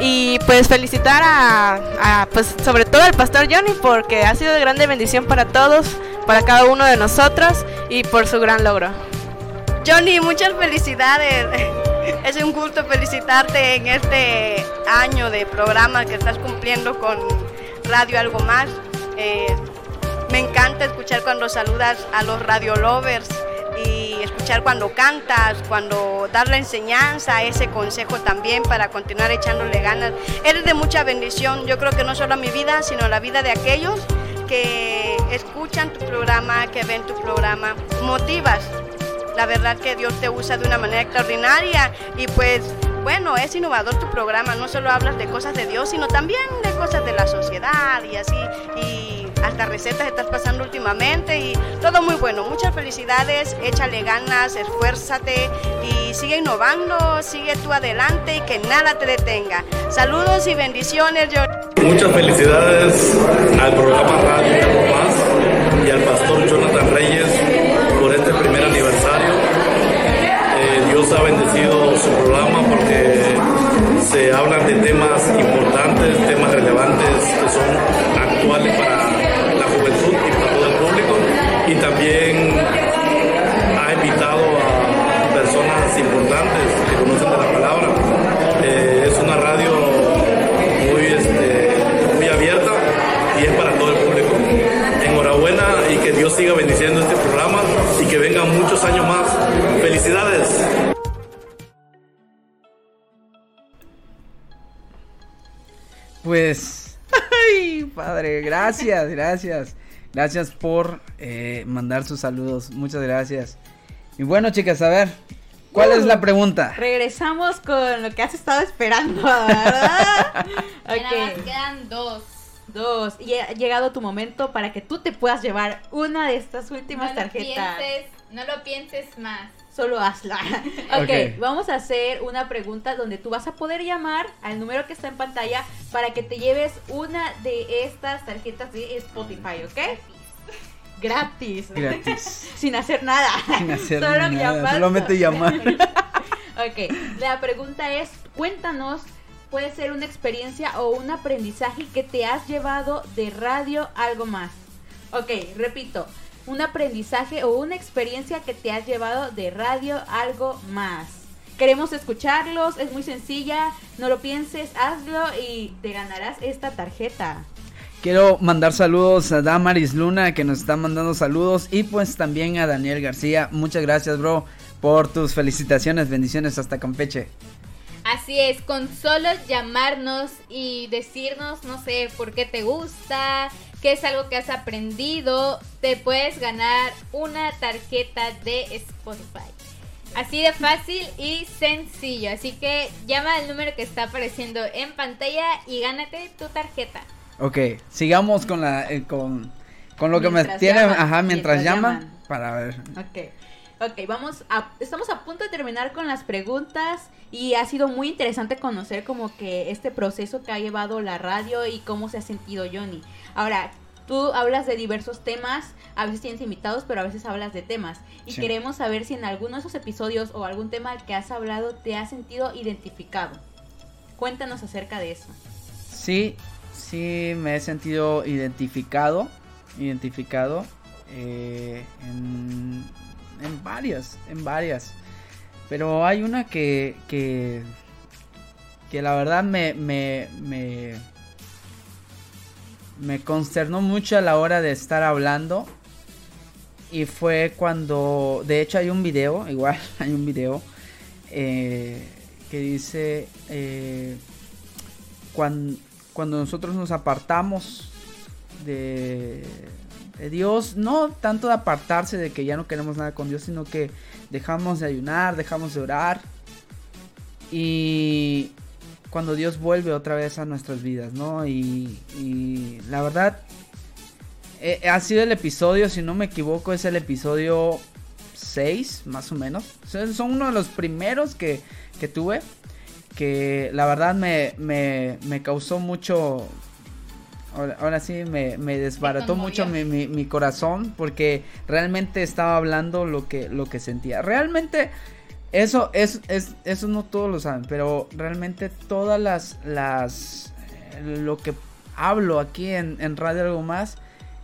y pues felicitar a, pues sobre todo al pastor Johnny porque ha sido de grande bendición para todos, para cada uno de nosotros y por su gran logro. Johnny, muchas felicidades. Es un gusto felicitarte en este año de programa que estás cumpliendo con Radio Algo Más. Eh, me encanta escuchar cuando saludas a los radio lovers escuchar cuando cantas, cuando das la enseñanza, ese consejo también para continuar echándole ganas. Eres de mucha bendición, yo creo que no solo a mi vida, sino a la vida de aquellos que escuchan tu programa, que ven tu programa. Motivas. La verdad que Dios te usa de una manera extraordinaria y pues bueno, es innovador tu programa, no solo hablas de cosas de Dios, sino también de cosas de la sociedad y así. Hasta recetas estás pasando últimamente y todo muy bueno. Muchas felicidades, échale ganas, esfuérzate y sigue innovando, sigue tú adelante y que nada te detenga. Saludos y bendiciones, yo. Muchas felicidades al programa Radio Más y al pastor Jonathan Reyes por este primer aniversario. Eh, Dios ha bendecido su programa porque se hablan de temas importantes, temas relevantes que son actuales para y también ha invitado a personas importantes que conocen la palabra. Eh, es una radio muy, este, muy abierta y es para todo el público. Enhorabuena y que Dios siga bendiciendo este programa y que vengan muchos años más. Felicidades. Pues, ay, padre, gracias, gracias. Gracias por eh, mandar sus saludos. Muchas gracias. Y bueno, chicas, a ver, ¿cuál es la uh, pregunta? Regresamos con lo que has estado esperando, ¿verdad? ok. quedan dos. Dos. Y ha llegado tu momento para que tú te puedas llevar una de estas últimas no tarjetas. pienses, no lo pienses más. Solo hazla. ok, vamos a hacer una pregunta donde tú vas a poder llamar al número que está en pantalla para que te lleves una de estas tarjetas de Spotify, ¿ok? Gratis. Gratis. Sin hacer nada. Sin hacer Solo nada. Solamente llamar. ok, la pregunta es, cuéntanos, puede ser una experiencia o un aprendizaje que te has llevado de radio algo más. Ok, repito, un aprendizaje o una experiencia que te has llevado de radio algo más. Queremos escucharlos, es muy sencilla, no lo pienses, hazlo y te ganarás esta tarjeta. Quiero mandar saludos a Damaris Luna que nos está mandando saludos y pues también a Daniel García. Muchas gracias, bro, por tus felicitaciones, bendiciones hasta Campeche. Así es, con solo llamarnos y decirnos, no sé, por qué te gusta, qué es algo que has aprendido, te puedes ganar una tarjeta de Spotify. Así de fácil y sencillo. Así que llama al número que está apareciendo en pantalla y gánate tu tarjeta. Ok, sigamos con la eh, con, lo que me tiene, ajá, mientras, llaman, para ver. Ok. Ok, vamos a, estamos a punto de terminar con las preguntas y ha sido muy interesante conocer como que este proceso que ha llevado la radio y cómo se ha sentido Johnny. Ahora, tú hablas de diversos temas, a veces tienes invitados, pero a veces hablas de temas. Y queremos saber si en alguno de esos episodios o algún tema que has hablado te has sentido identificado. Cuéntanos acerca de eso. Sí, sí me he sentido identificado, identificado eh, en, en varias, en varias. Pero hay una que, que, que la verdad me, me, me, me consternó mucho a la hora de estar hablando. y fue cuando, de hecho hay un video, igual hay un video eh, que dice, eh, cuando, cuando nosotros nos apartamos de, de Dios, no tanto de apartarse de que ya no queremos nada con Dios, sino que dejamos de ayunar, dejamos de orar y cuando Dios vuelve otra vez a nuestras vidas, ¿no? Y, y la verdad, eh, ha sido el episodio, si no me equivoco, es el episodio 6, más o menos. Son, uno de los primeros que, que tuve. Que la verdad me, me, me causó mucho. Ahora, ahora sí, me, me desbarató mucho mi, mi, mi corazón. Porque realmente estaba hablando lo que, lo que sentía. Realmente. Eso, es, es, eso no todos lo saben, pero realmente todas las, las, eh, lo que hablo aquí en, en Radio Algo Más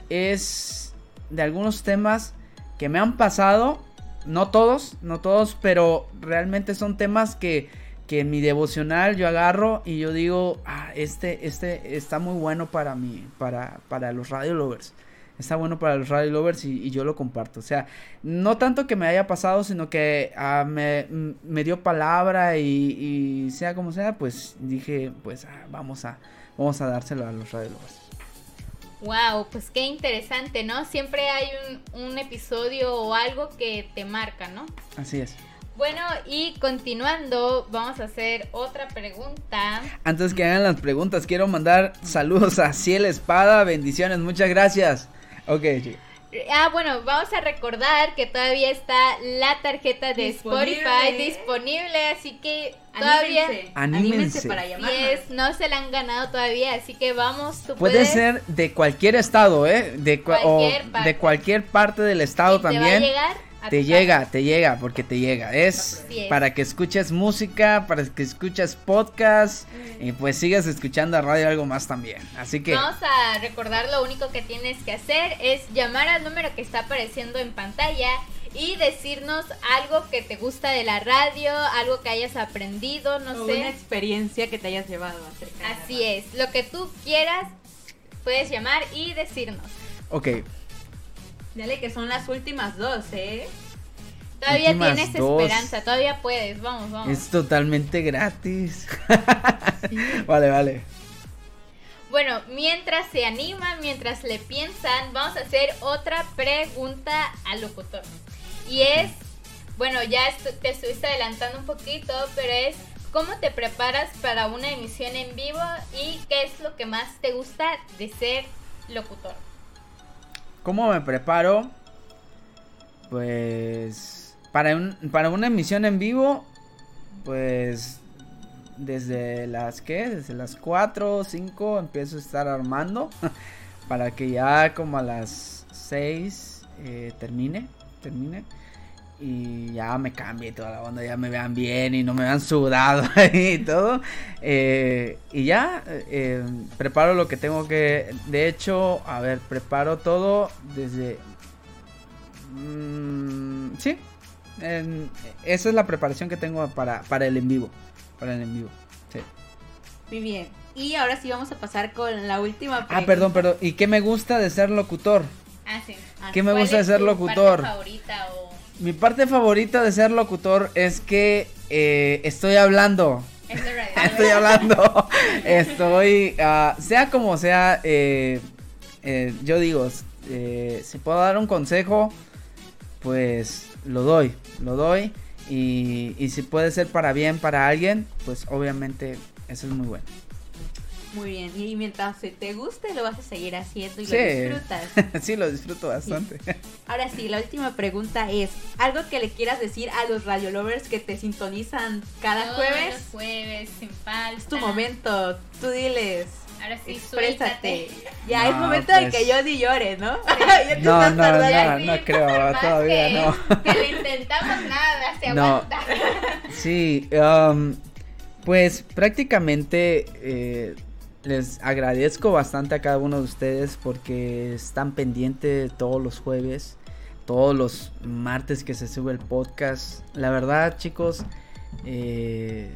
es de algunos temas que me han pasado, no todos, no todos, pero realmente son temas que, que en mi devocional yo agarro y yo digo, ah, este, este está muy bueno para mí, para, para los radio lovers está bueno para los radio lovers y, y, yo lo comparto. O sea, no tanto que me haya pasado, sino que uh, me, me, dio palabra y, y, sea como sea, pues dije, pues ah, vamos a vamos a dárselo a los radio lovers. Wow, pues qué interesante, ¿no? Siempre hay un, un episodio o algo que te marca, ¿no? Así es. Bueno, y continuando, vamos a hacer otra pregunta. Antes que hagan las preguntas, quiero mandar saludos a Ciel Espada, bendiciones, muchas gracias. Ok, sí. Ah, bueno, vamos a recordar que todavía está la tarjeta de disponible. Spotify disponible, así que todavía anímense, anímense. para llamarnos. Yes, no se la han ganado todavía, así que vamos, tú Puede puedes. ser de cualquier estado, ¿eh? De, cu Cualquier o parte. de cualquier parte del estado Y te va a también. llegar te llega, te llega, porque te llega. Es para que escuches música, para que escuches podcast y pues sigas escuchando a radio algo más también. Así que Vamos a recordar lo único que tienes que hacer es llamar al número que está apareciendo en pantalla y decirnos algo que te gusta de la radio, algo que hayas aprendido, no O sé. una experiencia que te hayas llevado acerca de la Así es, lo que tú quieras puedes llamar y decirnos. ok, Dale que son las últimas dos, ¿eh? Todavía Últimas tienes dos. esperanza, todavía puedes, vamos, vamos. es totalmente gratis. vale, vale. Bueno, mientras se animan, mientras le piensan, vamos a hacer otra pregunta al locutor. Y es, bueno, ya estu- te estuviste adelantando un poquito, pero es, ¿cómo te preparas para una emisión en vivo y qué es lo que más te gusta de ser locutor? ¿Cómo me preparo? Pues para, un, para una emisión en vivo, pues desde las que, desde las 4 o 5 empiezo a estar armando para que ya como a las 6 eh, termine, termine y ya me cambie toda la onda, ya me vean bien y no me vean sudado y todo. Eh, y ya eh, preparo lo que tengo que. De hecho, a ver, preparo todo desde. Mm, sí, en- esa es la preparación que tengo para, para el en vivo. Para el en vivo. Sí. Muy bien. Y ahora sí vamos a pasar con la última pregunta. Ah, perdón, perdón. ¿Y qué me gusta de ser locutor? Ah, sí. ¿Qué me ¿Cuál gusta de ser locutor? favorita o Mi parte favorita de ser locutor es que eh, estoy hablando. Estoy hablando. Estoy. ah, sea como sea, eh, eh, yo digo, eh, si puedo dar un consejo, pues lo doy. Lo doy. Y, y si puede ser para bien para alguien, pues obviamente eso es muy bueno. Muy bien. Y mientras se te guste, lo vas a seguir haciendo y Sí. lo disfrutas. sí, lo disfruto bastante. Ahora sí, la última pregunta es: ¿algo que le quieras decir a los radio lovers que te sintonizan cada Todos jueves? los jueves, sin falta. Es tu momento. Tú diles. Ahora sí, Exprésate. suéltate. Ya es momento de pues. que yo di llore, ¿no? Ya te No, estás no, tardando. no, no creo, todavía que- no. Que lo intentamos nada, se No. aguanta. Sí, um, pues prácticamente eh, les agradezco bastante a cada uno de ustedes porque están pendientes todos los jueves, todos los martes que se sube el podcast. La verdad, chicos, eh,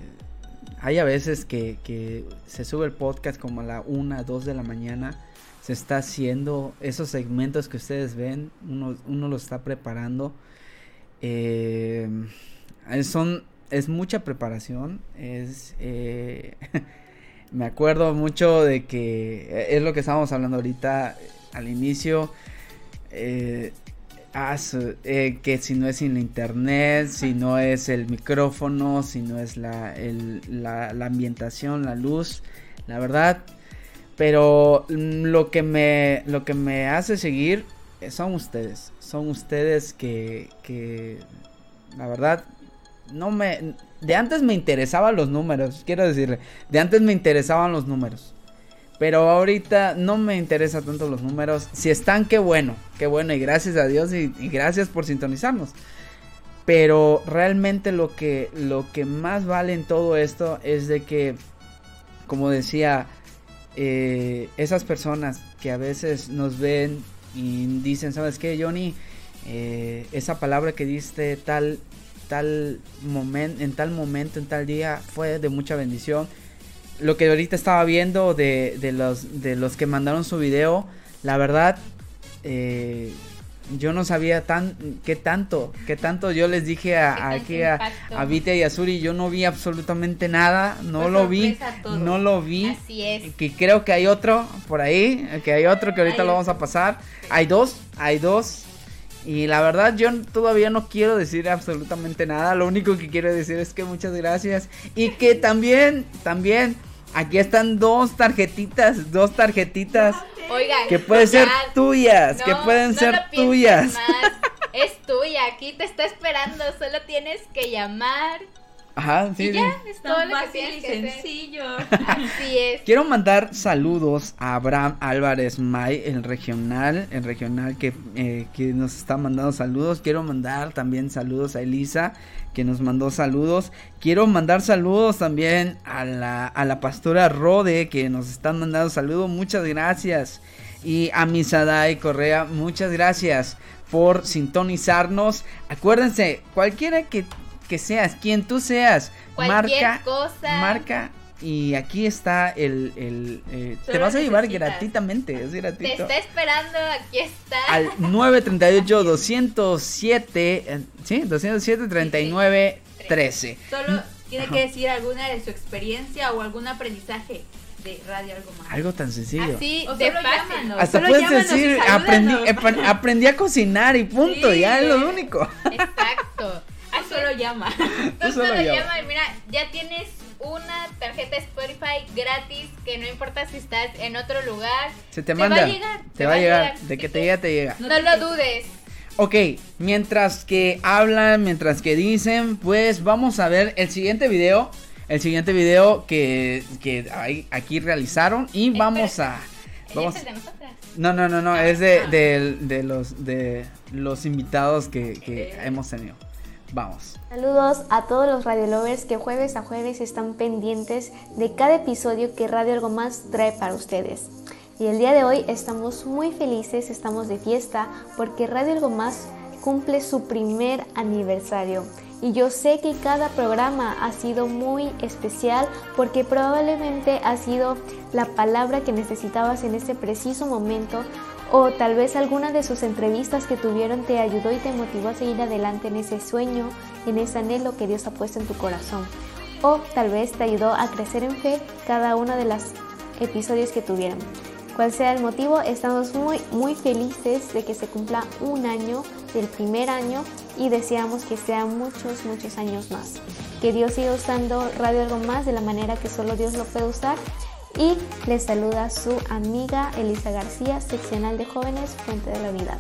hay a veces que, que se sube el podcast como a la 1, 2 de la mañana. se está haciendo, esos segmentos que ustedes ven, uno, uno los está preparando. Eh, son, es mucha preparación, es... Eh, me acuerdo mucho de que es lo que estábamos hablando ahorita al inicio. Eh, eh, que si no es sin internet, si no es el micrófono, si no es la, la, ambientación, la luz, la verdad. Pero lo que me, lo que me hace seguir son ustedes. Son ustedes que, que la verdad, no me... De antes me interesaban los números, quiero decirle. De antes me interesaban los números. Pero ahorita no me interesa tanto los números. Si están, qué bueno, qué bueno. Y gracias a Dios y, gracias por sintonizarnos. Pero realmente lo que, lo que más vale en todo esto es de que, como decía, eh, esas personas que a veces nos ven y dicen, ¿sabes qué, Johnny? Eh, esa palabra que diste tal, tal momento, en tal momento, en tal día, fue de mucha bendición lo que ahorita estaba viendo de, de, los, de los que mandaron su video, la verdad, eh, yo no sabía tan qué tanto, qué tanto yo les dije a, aquí a, a Vite y a Suri, yo no vi absolutamente nada, no lo vi, no lo vi. Así es. Que creo que hay otro por ahí, que hay otro que ahorita lo vamos a pasar. Hay dos, hay dos. Y la verdad yo todavía no quiero decir absolutamente nada, lo único que quiero decir es que muchas gracias y que también, también Aquí están dos tarjetitas, dos tarjetitas. Oigan, que pueden ser tuyas, que pueden ser tuyas. Es tuya, aquí te está esperando, solo tienes que llamar. Ajá, sí. Y ya, es todo lo que tienes que sencillo. Así es. Quiero mandar saludos a Abraham Álvarez May, el regional, el regional que, eh, que nos está mandando saludos. Quiero mandar también saludos a Elisa que nos mandó saludos. Quiero mandar saludos también a la, a la pastora Rode que nos están mandando saludos. Muchas gracias. Y a Misadai Correa, muchas gracias por sintonizarnos. Acuérdense, cualquiera que, que seas, quien tú seas, marca, marca y aquí está el... el eh, te vas a llevar gratuitamente, es gratuito. Te está esperando, aquí está. Al 938-207, sí, 207-3913. Solo tiene que decir alguna de su experiencia o algún aprendizaje de radio algo más. Algo tan sencillo. Así, de fácil. Hasta puedes decir, aprendí, aprendí a cocinar y punto, ya es lo único. Exacto. Tú solo llama. Tú, solo, llama y mira, ya tienes una tarjeta Spotify gratis que no importa si estás en otro lugar. Se te, manda. Va a llegar, te, va a llegar. De que te llega, te llega. No, lo dudes. Ok, mientras que hablan, mientras que dicen, pues vamos a ver el siguiente video. El siguiente video que, que aquí realizaron. Y vamos a. Vamos, es de nosotras? No, no, no, no. es de, de, los, de los invitados que, que hemos tenido. Vamos. Saludos a todos los Radio Lovers que jueves a jueves están pendientes de cada episodio que Radio Algo Más trae para ustedes. Y el día de hoy estamos muy felices, estamos de fiesta porque Radio Algo Más cumple su primer aniversario. Y yo sé que cada programa ha sido muy especial porque probablemente ha sido la palabra que necesitabas en ese preciso momento o tal vez alguna de sus entrevistas que tuvieron te ayudó y te motivó a seguir adelante en ese sueño, en ese anhelo que Dios ha puesto en tu corazón. O tal vez te ayudó a crecer en fe cada uno de los episodios que tuvieron. Cual sea el motivo, estamos muy, muy felices de que se cumpla un año del primer año y deseamos que sean muchos, muchos años más. Que Dios siga usando Radio Algo Más de la manera que solo Dios lo puede usar y les saluda su amiga Elisa García, seccional de jóvenes Fuente de la Unidad.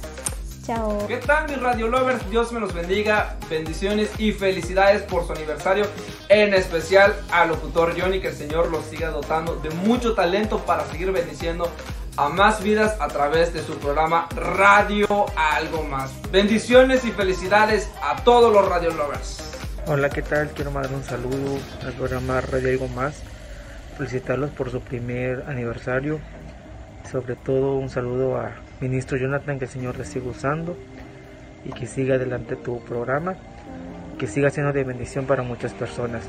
Chao. ¿Qué tal mis radio lovers? Dios me los bendiga, bendiciones y felicidades por su aniversario, en especial al locutor Johnny, que el Señor los siga dotando de mucho talento para seguir bendiciendo a más vidas a través de su programa Radio Algo Más. Bendiciones y felicidades a todos los radio lovers. Hola, ¿qué tal? Quiero mandar un saludo al programa Radio Algo Más felicitarlos por su primer aniversario. Sobre todo un saludo a ministro Jonathan, que el Señor le siga usando y que siga adelante tu programa, que siga siendo de bendición para muchas personas.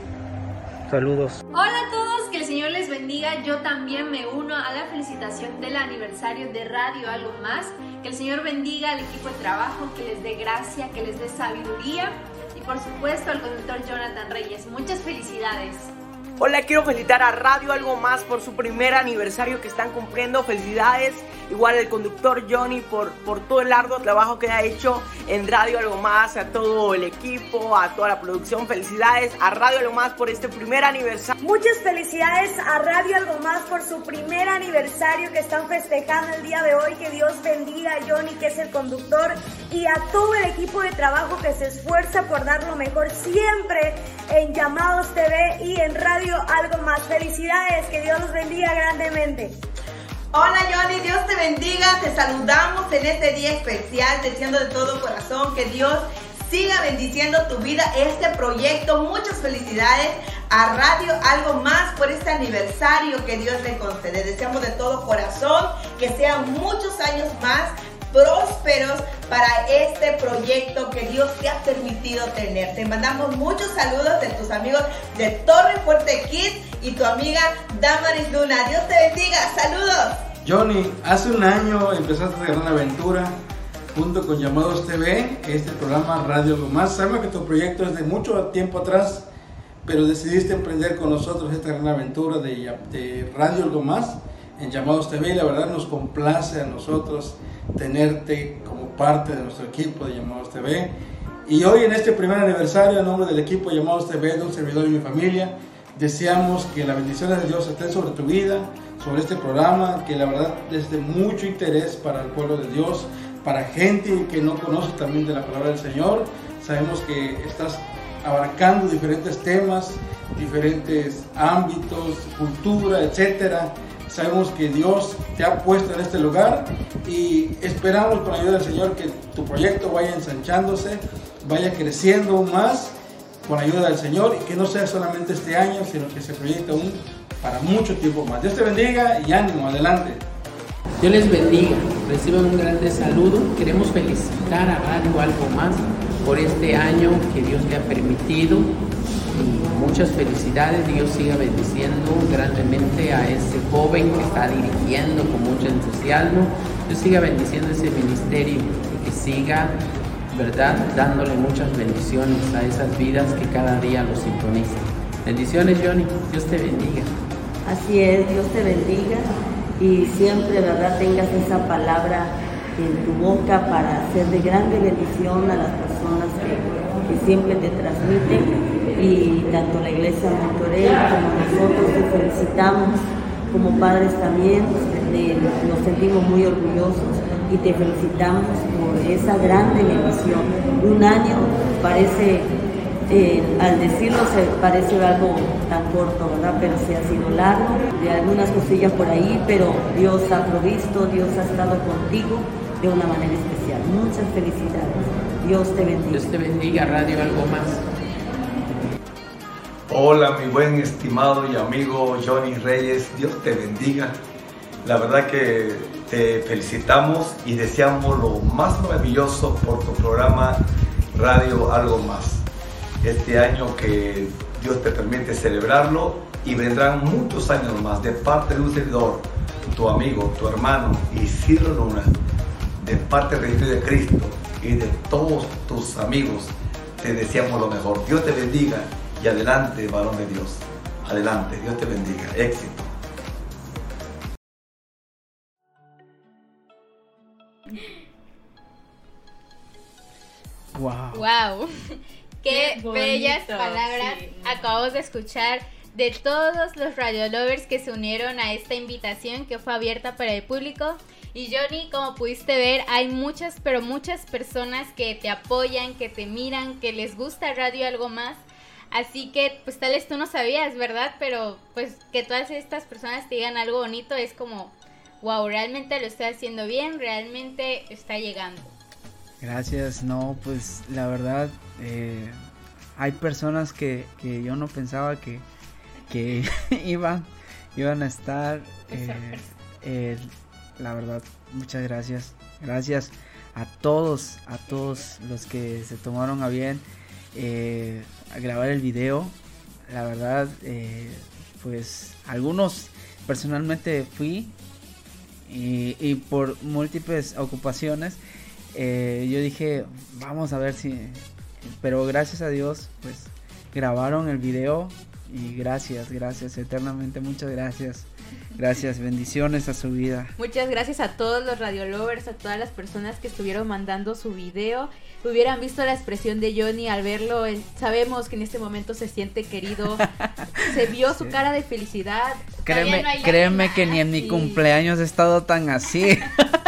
Saludos. Hola a todos, que el Señor les bendiga. Yo también me uno a la felicitación del aniversario de Radio Algo Más. Que el Señor bendiga al equipo de trabajo, que les dé gracia, que les dé sabiduría y por supuesto al conductor Jonathan Reyes. Muchas felicidades. Hola, quiero felicitar a Radio Algo Más por su primer aniversario que están cumpliendo. Felicidades. Igual al conductor Johnny por, por todo el arduo trabajo que ha hecho en Radio Algo Más, a todo el equipo, a toda la producción. Felicidades a Radio Algo Más por este primer aniversario. Muchas felicidades a Radio Algo Más por su primer aniversario que están festejando el día de hoy. Que Dios bendiga a Johnny, que es el conductor, y a todo el equipo de trabajo que se esfuerza por dar lo mejor siempre en Llamados TV y en Radio Algo Más. Felicidades, que Dios los bendiga grandemente. Hola Johnny, Dios te bendiga, te saludamos en este día especial, deseando de todo corazón que Dios siga bendiciendo tu vida, este proyecto. Muchas felicidades a Radio Algo Más por este aniversario que Dios le concede. Deseamos de todo corazón que sean muchos años más prósperos para este proyecto que Dios te ha permitido tener. Te mandamos muchos saludos de tus amigos de Torre Fuerte Kids y tu amiga Damaris Luna. Dios te bendiga. Saludos. Johnny, hace un año empezaste gran aventura junto con Llamados TV, este programa Radio Algo Más. Sabemos que tu proyecto es de mucho tiempo atrás, pero decidiste emprender con nosotros esta gran aventura de, de Radio Algo Más en Llamados TV la verdad nos complace a nosotros tenerte como parte de nuestro equipo de Llamados TV. Y hoy en este primer aniversario, en nombre del equipo de Llamados TV, de un servidor y mi familia, deseamos que la bendición de Dios esté sobre tu vida, sobre este programa, que la verdad es de mucho interés para el pueblo de Dios, para gente que no conoce también de la palabra del Señor. Sabemos que estás abarcando diferentes temas, diferentes ámbitos, cultura, etcétera Sabemos que Dios te ha puesto en este lugar y esperamos con la ayuda del Señor que tu proyecto vaya ensanchándose, vaya creciendo aún más con la ayuda del Señor y que no sea solamente este año, sino que se proyecte aún para mucho tiempo más. Dios te bendiga y ánimo, adelante. Dios les bendiga, reciban un grande saludo. Queremos felicitar a Radio Algo Más por este año que Dios le ha permitido muchas felicidades, Dios siga bendiciendo grandemente a ese joven que está dirigiendo con mucho entusiasmo, Dios siga bendiciendo ese ministerio y que siga, ¿verdad?, dándole muchas bendiciones a esas vidas que cada día lo sintonizan. Bendiciones, Johnny, Dios te bendiga. Así es, Dios te bendiga y siempre, ¿verdad?, tengas esa palabra en tu boca para hacer de grande bendición a las personas que siempre te transmiten y tanto la iglesia Montorel como nosotros te felicitamos como padres también, nos sentimos muy orgullosos y te felicitamos por esa grande bendición. Un año parece, eh, al decirlo se parece algo tan corto, ¿verdad? Pero sí ha sido largo, de algunas cosillas por ahí, pero Dios ha provisto, Dios ha estado contigo de una manera especial. Muchas felicidades. Dios te bendiga. Dios te bendiga, Radio Algo Más. Hola mi buen estimado y amigo Johnny Reyes, Dios te bendiga. La verdad que te felicitamos y deseamos lo más maravilloso por tu programa Radio Algo Más. Este año que Dios te permite celebrarlo y vendrán muchos años más de parte de un servidor, tu amigo, tu hermano Isidro Luna, de parte del de Cristo y de todos tus amigos. Te deseamos lo mejor. Dios te bendiga y adelante, varón de Dios. Adelante, Dios te bendiga. Éxito. Wow. Wow. Qué, bellas palabras acabamos de escuchar de todos los radio lovers que se unieron a esta invitación que fue abierta para el público. Y Johnny, como pudiste ver, hay muchas, pero muchas personas que te apoyan, que te miran, que les gusta Radio Algo Más. Así que, pues tal vez tú no sabías, ¿verdad? Pero pues que todas estas personas te digan algo bonito es como, wow, realmente lo estoy haciendo bien, realmente está llegando. Gracias, no, pues la verdad, eh, hay personas que, que, yo no pensaba que, que iban, iban a estar. Eh, eh, la verdad, muchas gracias. Gracias a todos, a todos los que se tomaron a bien a grabar el video. La verdad, eh, pues algunos personalmente fui y, por múltiples ocupaciones eh, yo dije, vamos a ver si... Pero gracias a Dios, pues grabaron el video y gracias, gracias eternamente, muchas gracias. Gracias, bendiciones a su vida. Muchas gracias a todos los radiolovers, a todas las personas que estuvieron mandando su video. Hubieran visto la expresión de Johnny al verlo. sabemos que en este momento se siente querido. se vio su cara de felicidad. Créeme, no créeme que ni en mi Sí. cumpleaños he estado tan así.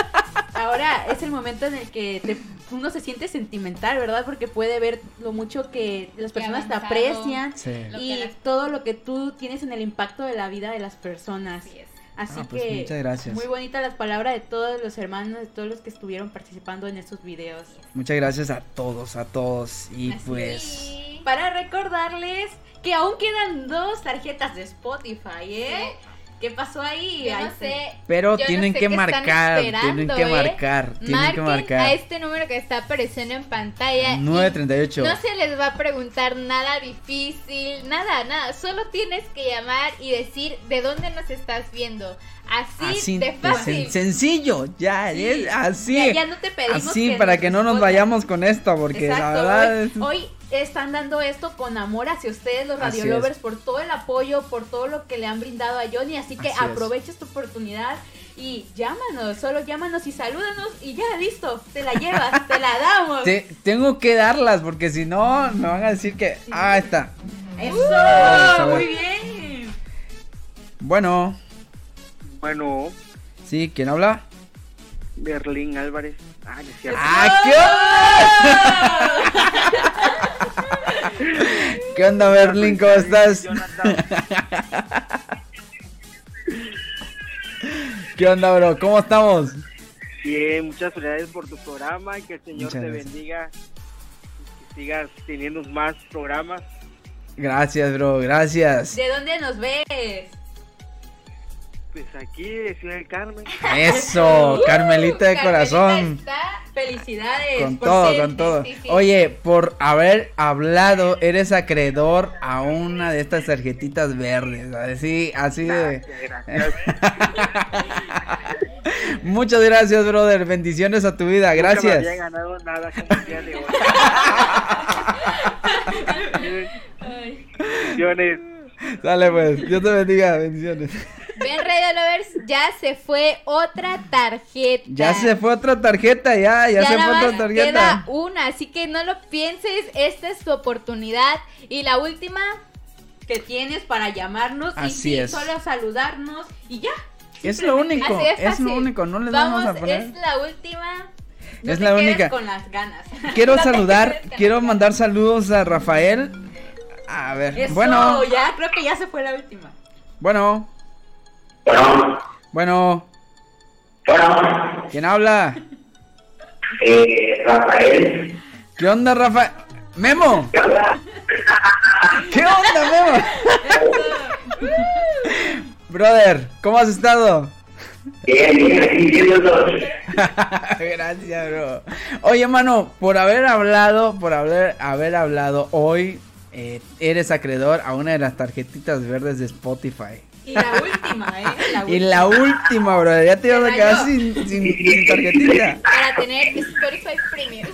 Ahora es el momento en el que te- uno se siente sentimental, ¿verdad? Porque puede ver lo mucho que las personas te aprecian Sí. y todo lo que tú tienes en el impacto de la vida de las personas. Así Ah, pues, que muchas gracias. muy bonitas las palabras de todos los hermanos, de todos los que estuvieron participando en esos videos. Muchas gracias a todos, a todos. Y pues... Para recordarles que aún quedan dos tarjetas de Spotify, ¿eh? ¿Qué pasó ahí? Yo no sé. Pero yo no tienen sé que marcar, tienen que ¿eh? marcar, tienen que Marquen marcar. a este número que está apareciendo en pantalla. y 938. No se les va a preguntar nada difícil, nada, nada. Solo tienes que llamar y decir de dónde nos estás viendo. Así, Así de de fácil. sen- sencillo, ya, Sí. es así. Ya- ya no te pedimos Así que para que no nos vayamos con esto, porque Exacto, la verdad hoy, es- hoy están dando esto con amor hacia ustedes, los Así Radio Lovers, es. por todo el apoyo, por todo lo que le han brindado a Johnny. Así que Así es. aprovecha esta oportunidad y llámanos, solo llámanos y salúdanos y ya, listo, te la llevas, te la damos. Te- tengo que darlas, porque si no, me van a decir que. Ah, está. ¡Eso! Muy bien. Bueno, Bueno, sí, ¿quién habla? Berlín Álvarez. Ah, no es cierto. ¡Ah, qué onda! ¿Qué onda, Berlín? ¿Cómo estás? ¿Qué onda, bro? ¿Cómo estamos? Bien, muchas felicidades por tu programa y que el Señor Muchas te gracias. bendiga. Que sigas teniendo más programas. Gracias, bro, gracias. ¿De dónde nos ves? Pues aquí de Ciudad del Carmen. Eso, Carmelita de corazón. Felicidades. Con por todo, ser- con todo. sí, sí. Oye, por haber hablado, eres acreedor a una de estas tarjetitas verdes. Así, así de. Muchas gracias, brother. Bendiciones a tu vida. Nunca me Gracias. había ganado nada como el día de hoy. Bendiciones. Dale, pues. Dios te bendiga. Bendiciones. Ven, Radio Lovers, ya se fue otra tarjeta. Ya se fue otra tarjeta, ya, ya, se nada fue otra tarjeta. Queda una, así que no lo pienses, esta es tu oportunidad. Y la última, que tienes para llamarnos y Así sí, es. solo saludarnos y ya. Es lo único, de es lo único, no les vamos, vamos a poner. es la última. No Es te la única. con las ganas. Quiero No saludar, quiero mandar saludos a Rafael. A ver, Eso, bueno, ya creo que ya se fue la última. bueno. Bueno. ¿Quién habla? Eh, Rafael. ¿Qué onda, Rafael? Memo. ¿Qué onda, Memo? Brother, ¿cómo has estado? Bien, bien, viéndolos. Gracias, bro. Oye, mano, por haber hablado, por haber, haber hablado hoy, eh, eres acreedor a una de las tarjetitas verdes de Spotify. Y la última, ¿eh? La Y la última, bro, ya te ibas a quedar sin, sin, sin tarjetita. Para tener Spotify Premium.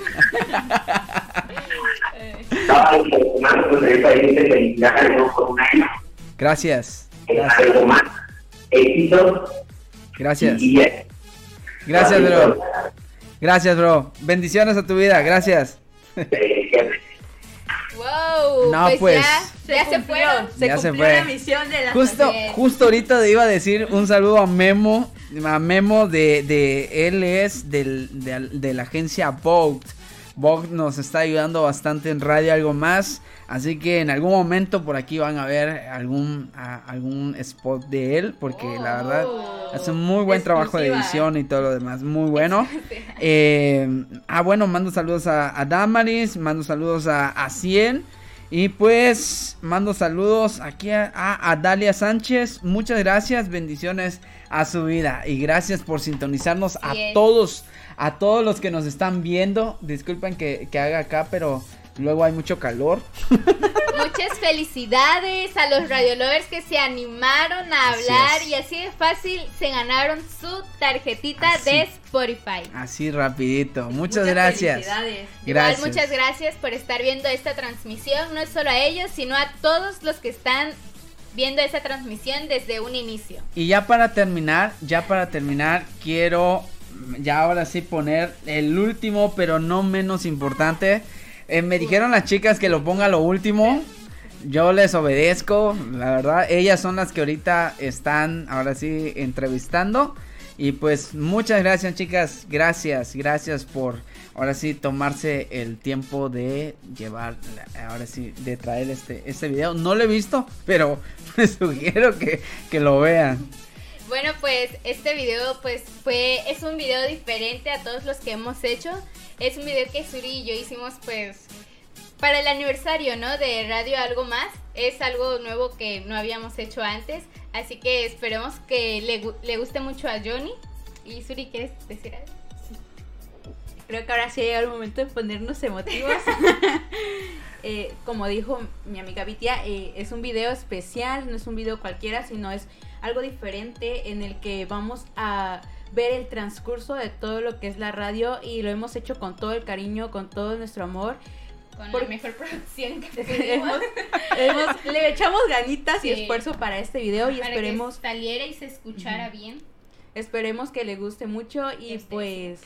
Gracias. Gracias. Y, Gracias, bro. Gracias, bro. Bendiciones a tu vida, gracias. Wow, No, pues, pues. ya, ya se cumplió, fueron. Se Ya se cumplió fue. la misión de la Justo, justo ahorita te iba a decir un saludo a Memo, a Memo de, de él es del, de, de la agencia Vogue. Vogue nos está ayudando bastante en radio algo más, así que en algún momento por aquí van a ver algún a- algún spot de él, porque la verdad hace un muy buen trabajo de edición y todo lo demás, muy bueno. Eh, ah, bueno, mando saludos a, a Damaris, mando saludos a, a Cien. Y pues mando saludos aquí a, Dalia Sánchez. Muchas gracias, bendiciones a su vida. Y gracias por sintonizarnos a es. todos, a todos los que nos están viendo. Disculpen que, que haga acá, pero luego hay mucho calor. Muchas felicidades a los radiolovers que se animaron a Así hablar es. y así de fácil se ganaron su tarjetita Así. de Spotify. Así rapidito. Muchas, gracias. Igual, Gracias. muchas gracias por estar viendo esta transmisión, no es solo a ellos, sino a todos los que están viendo esta transmisión desde un inicio. Y ya para terminar, ya para terminar, quiero ya ahora sí poner el último, pero no menos importante. Eh, me dijeron las chicas que lo ponga lo último. Yo les obedezco, la verdad. Ellas son las que ahorita están ahora sí entrevistando. Y pues muchas gracias chicas, gracias, gracias por ahora sí tomarse el tiempo de llevar, ahora sí, de traer este, este video. No lo he visto, pero les sugiero que, que lo vean. Bueno, pues este video pues fue es un video diferente a todos los que hemos hecho. Es un video que Suri y yo hicimos pues para el aniversario, ¿no? De Radio Algo Más. Es algo nuevo que no habíamos hecho antes, así que esperemos que le, gu- le guste mucho a Johnny. Y Suri, ¿quieres decir algo? Creo que ahora sí ha llegado el momento de ponernos emotivos. Eh, como dijo mi amiga Vitia, eh, es un video especial, no es un video cualquiera, sino es algo diferente en el que vamos a ver el transcurso de todo lo que es la radio y lo hemos hecho con todo el cariño, con todo nuestro amor. Con Por- la mejor producción que Hemos- hemos- le echamos ganitas y esfuerzo para este video y Para que esperemos saliera y se escuchara bien. Esperemos que le guste mucho y Este, pues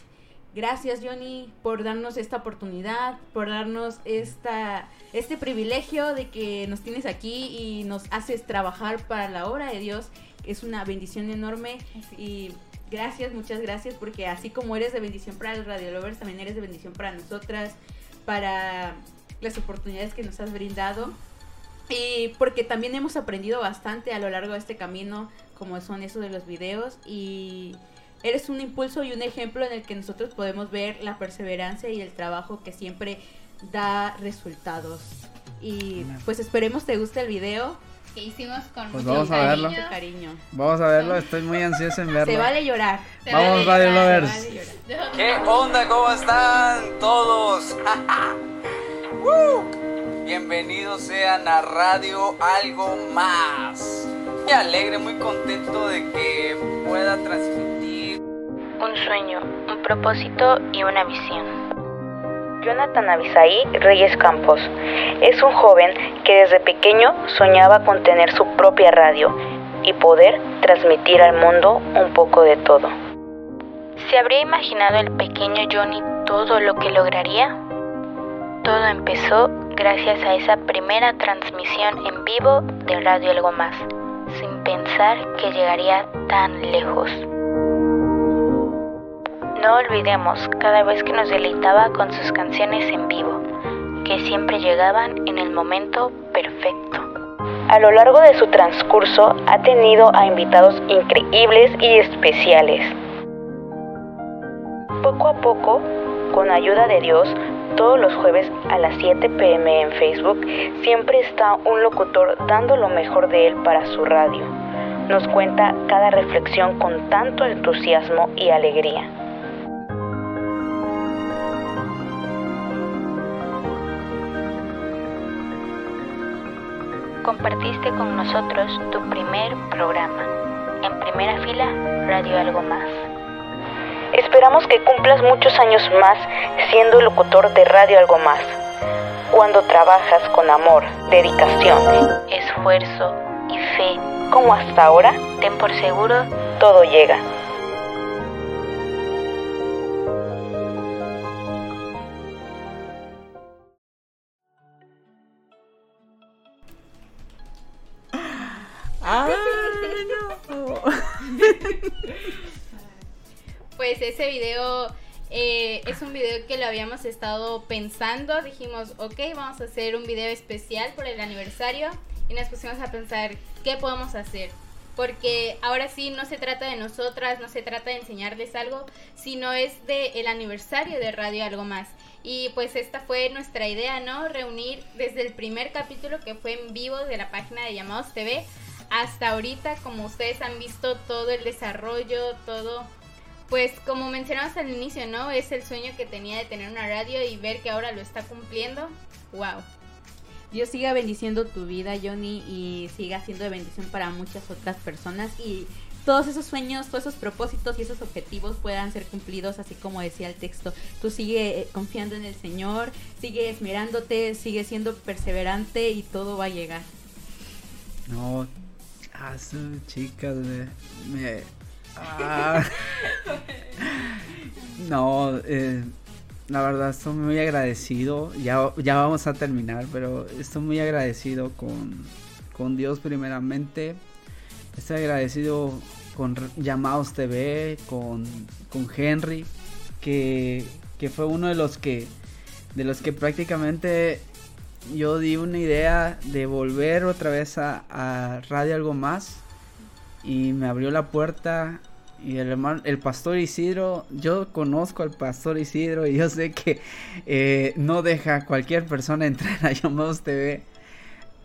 gracias Johnny por darnos esta oportunidad, por darnos esta este privilegio de que nos tienes aquí y nos haces trabajar para la obra de Dios. Es una bendición enorme y gracias, muchas gracias porque así como eres de bendición para los Radio Lovers, también eres de bendición para nosotras, para las oportunidades que nos has brindado. Y porque también hemos aprendido bastante a lo largo de este camino, como son esos de los videos. Y eres un impulso y un ejemplo en el que nosotros podemos ver la perseverancia y el trabajo que siempre da resultados. Y pues esperemos te guste el video. Que hicimos con Pues mucho vamos a verlo. cariño. cariño. Vamos a verlo, estoy muy ansioso en verlo. Se vale llorar. Se Vamos, vale Lovers. se vale. ¿Qué onda? ¿Cómo están todos? ¡Woo! Bienvenidos sean a Radio Algo Más. Muy alegre, muy contento de que pueda transmitir. Un sueño, un propósito y una visión. Jonathan Abisaí Reyes Campos es un joven que desde pequeño soñaba con tener su propia radio y poder transmitir al mundo un poco de todo. ¿Se habría imaginado el pequeño Johnny todo lo que lograría? Todo empezó gracias a esa primera transmisión en vivo de Radio Algo Más, sin pensar que llegaría tan lejos. No olvidemos cada vez que nos deleitaba con sus canciones en vivo, que siempre llegaban en el momento perfecto. A lo largo de su transcurso ha tenido a invitados increíbles y especiales. Poco a poco, con ayuda de Dios, todos los jueves a las 7 pm en Facebook siempre está un locutor dando lo mejor de él para su radio. Nos cuenta cada reflexión con tanto entusiasmo y alegría. Compartiste con nosotros tu primer programa. En primera fila, Radio Algo Más. Esperamos que cumplas muchos años más siendo locutor de Radio Algo Más. Cuando trabajas con amor, dedicación, esfuerzo y fe, como hasta ahora, ten por seguro, todo llega. Ah, Pues ese video eh, es un video que lo habíamos estado pensando. Dijimos, ok, vamos a hacer un video especial por el aniversario. Y nos pusimos a pensar, ¿qué podemos hacer? Porque ahora sí no se trata de nosotras, no se trata de enseñarles algo, sino es de el aniversario de Radio Algo Más. Y pues esta fue nuestra idea, ¿no? Reunir desde el primer capítulo que fue en vivo de la página de Llamados TV hasta ahorita, como ustedes han visto todo el desarrollo, todo pues como mencionamos al inicio, ¿no? Es el sueño que tenía de tener una radio y ver que ahora lo está cumpliendo. Wow. Dios siga bendiciendo tu vida, Johnny, y siga siendo de bendición para muchas otras personas y todos esos sueños, todos esos propósitos y esos objetivos puedan ser cumplidos, así como decía el texto. Tú sigue eh, confiando en el Señor, sigue esmerándote, sigue siendo perseverante y todo va a llegar. No, ah, chicas, me... ah. no, eh, la verdad estoy muy agradecido. Ya, ya vamos a terminar, pero estoy muy agradecido con, con Dios primeramente. Estoy agradecido con Llamados TV, con, con Henry, que, que, fue uno de los que de los que prácticamente yo di una idea de volver otra vez a, a Radio Algo Más y me abrió la puerta y el hermano, el pastor Isidro, yo conozco al pastor Isidro y yo sé que eh, no deja a cualquier persona entrar a Llamados TV.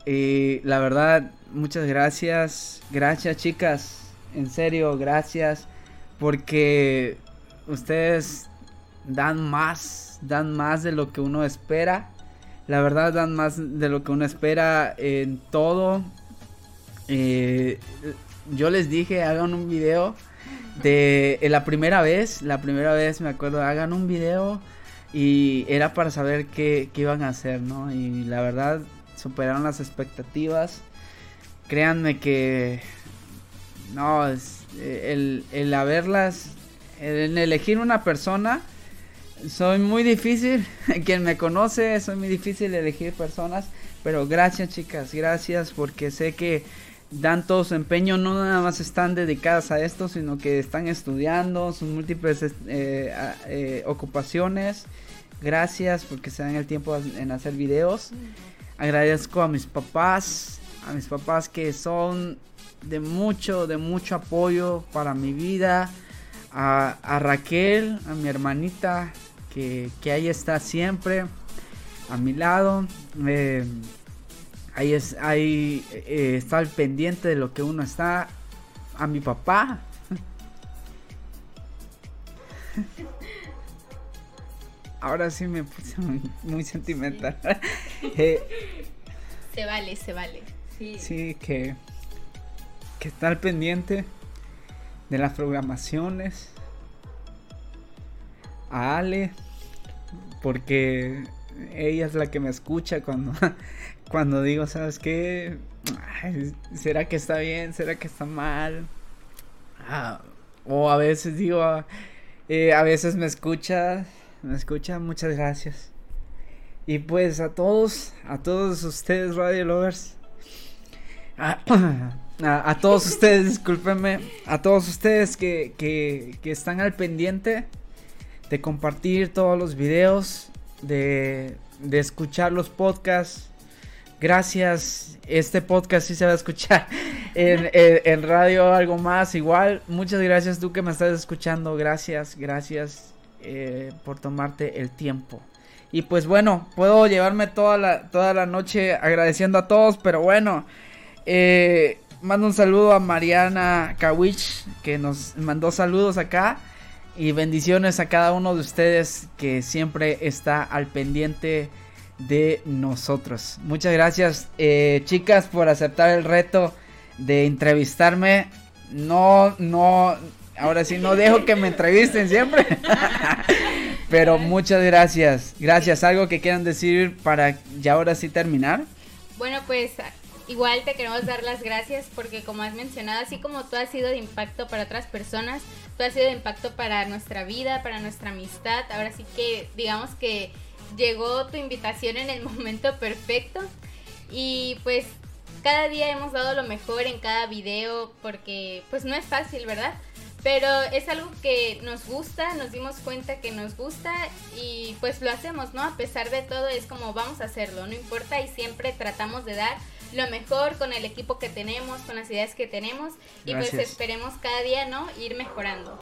Y la verdad, muchas gracias. Gracias, chicas. En serio, gracias. Porque ustedes dan más, dan más de lo que uno espera. La verdad, dan más de lo que uno espera en todo. Eh, yo les dije, hagan un video de la primera vez, la primera vez me acuerdo, hagan un video y era para saber qué, iban a hacer, ¿no? Y la verdad superaron las expectativas. Créanme que no, es, el, el haberlas, el elegir una persona, soy muy difícil, quien me conoce, soy muy difícil elegir personas, pero gracias chicas, gracias porque sé que dan todo su empeño, no nada más están dedicadas a esto, sino que están estudiando sus múltiples eh, eh, ocupaciones. Gracias porque se dan el tiempo en hacer videos. Agradezco a mis papás, a mis papás que son de mucho, de mucho apoyo para mi vida. A, Raquel, a mi hermanita, que, ahí está siempre a mi lado. Eh, ahí es, ahí eh, está al pendiente de lo que uno está. A mi papá. Ahora sí me puse muy, sentimental. Eh, se vale, se vale. Sí. que, que está al pendiente de las programaciones. A Ale, porque ella es la que me escucha cuando cuando digo, ¿sabes qué? ¿Será que está bien? ¿Será que está mal? Ah, o a veces digo, eh, a veces me escucha, me escucha, muchas gracias. Y pues a todos, a todos ustedes, Radio Lovers, a, a, todos ustedes, discúlpenme, a todos ustedes que, que, que están al pendiente de compartir todos los videos, de, de escuchar los podcasts Gracias. Este podcast sí se va a escuchar en, radio algo más. Igual, muchas gracias tú que me estás escuchando. Gracias, gracias eh, por tomarte el tiempo. Y pues bueno, puedo llevarme toda la, toda la noche agradeciendo a todos, pero bueno, eh, mando un saludo a Mariana Kawich, que nos mandó saludos acá. Y bendiciones a cada uno de ustedes que siempre está al pendiente de nosotros. Muchas gracias, eh, chicas, por aceptar el reto de entrevistarme. No, no, ahora sí no dejo que me entrevisten siempre. Pero muchas gracias. Gracias. ¿Algo que quieran decir para ya ahora sí terminar? Bueno, pues igual te queremos dar las gracias porque como has mencionado, así como tú has sido de impacto para otras personas, tú has sido de impacto para nuestra vida, para nuestra amistad. Ahora sí que digamos que llegó tu invitación en el momento perfecto. Y pues cada día hemos dado lo mejor en cada video porque pues no es fácil, ¿verdad? Pero es algo que nos gusta, nos dimos cuenta que nos gusta y pues lo hacemos, ¿no? A pesar de todo es como vamos a hacerlo, no importa y siempre tratamos de dar lo mejor con el equipo que tenemos, con las ideas que tenemos y pues esperemos cada día, ¿no? Ir mejorando.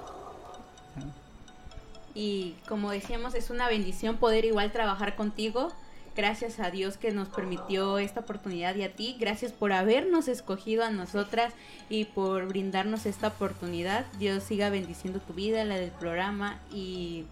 Y como decíamos, es una bendición poder igual trabajar contigo. Gracias a Dios que nos permitió esta oportunidad y a ti, gracias por habernos escogido a nosotras y por brindarnos esta oportunidad. Dios siga bendiciendo tu vida, la del programa y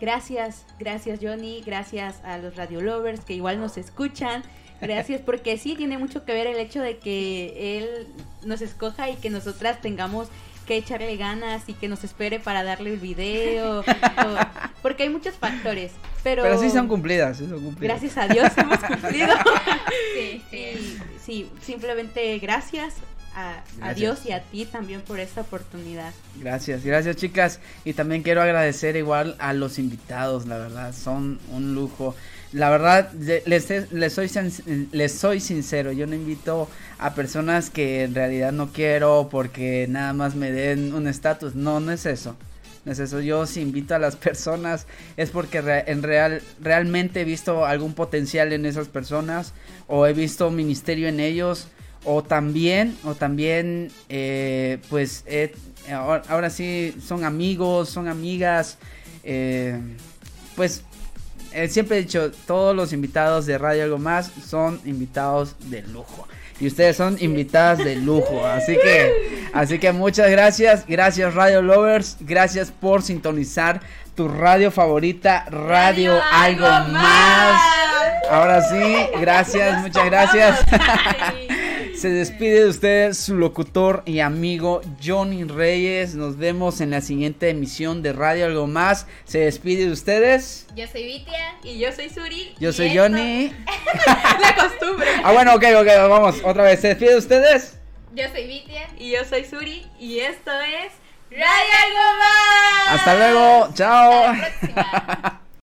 gracias, gracias Johnny, gracias a los Radio Lovers que igual nos escuchan. Gracias, porque sí tiene mucho que ver el hecho de que él nos escoja y que nosotras tengamos que echarle ganas y que nos espere para darle el video. o- porque hay muchos factores. Pero, Pero sí son cumplidas, sí son cumplidas. Gracias a Dios hemos cumplido. Sí, sí. Y, sí, simplemente gracias a. Dios y a ti también por esta oportunidad. Gracias, gracias chicas. Y también quiero agradecer igual a los invitados, la verdad, son un lujo. La verdad, les, les, soy, les soy sincero, yo no invito a personas que en realidad no quiero porque nada más me den un estatus. No, no es eso. No es eso. Yo si invito a las personas es porque en real, realmente he visto algún potencial en esas personas o he visto ministerio en ellos o también o también eh, pues ahora sí son amigos, son amigas. eh, pues eh, siempre he dicho, todos los invitados de Radio Algo Más son invitados de lujo. Y ustedes son invitadas de lujo. Así que, así que muchas gracias. Gracias Radio Lovers. Gracias por sintonizar tu radio favorita, Radio, Algo, más. Ahora sí, gracias, muchas gracias. Se despide de ustedes su locutor y amigo Johnny Reyes. Nos vemos en la siguiente emisión de Radio Algo Más. Se despide de ustedes. Yo soy Vitia. Y yo soy Suri. Yo soy esto- Johnny. La costumbre. Ah, bueno, ok, ok, vamos. Otra vez. ¿Se despide de ustedes? Yo soy Vitia. Y yo soy Suri. Y esto es Radio Algo Más. Hasta luego. Chao.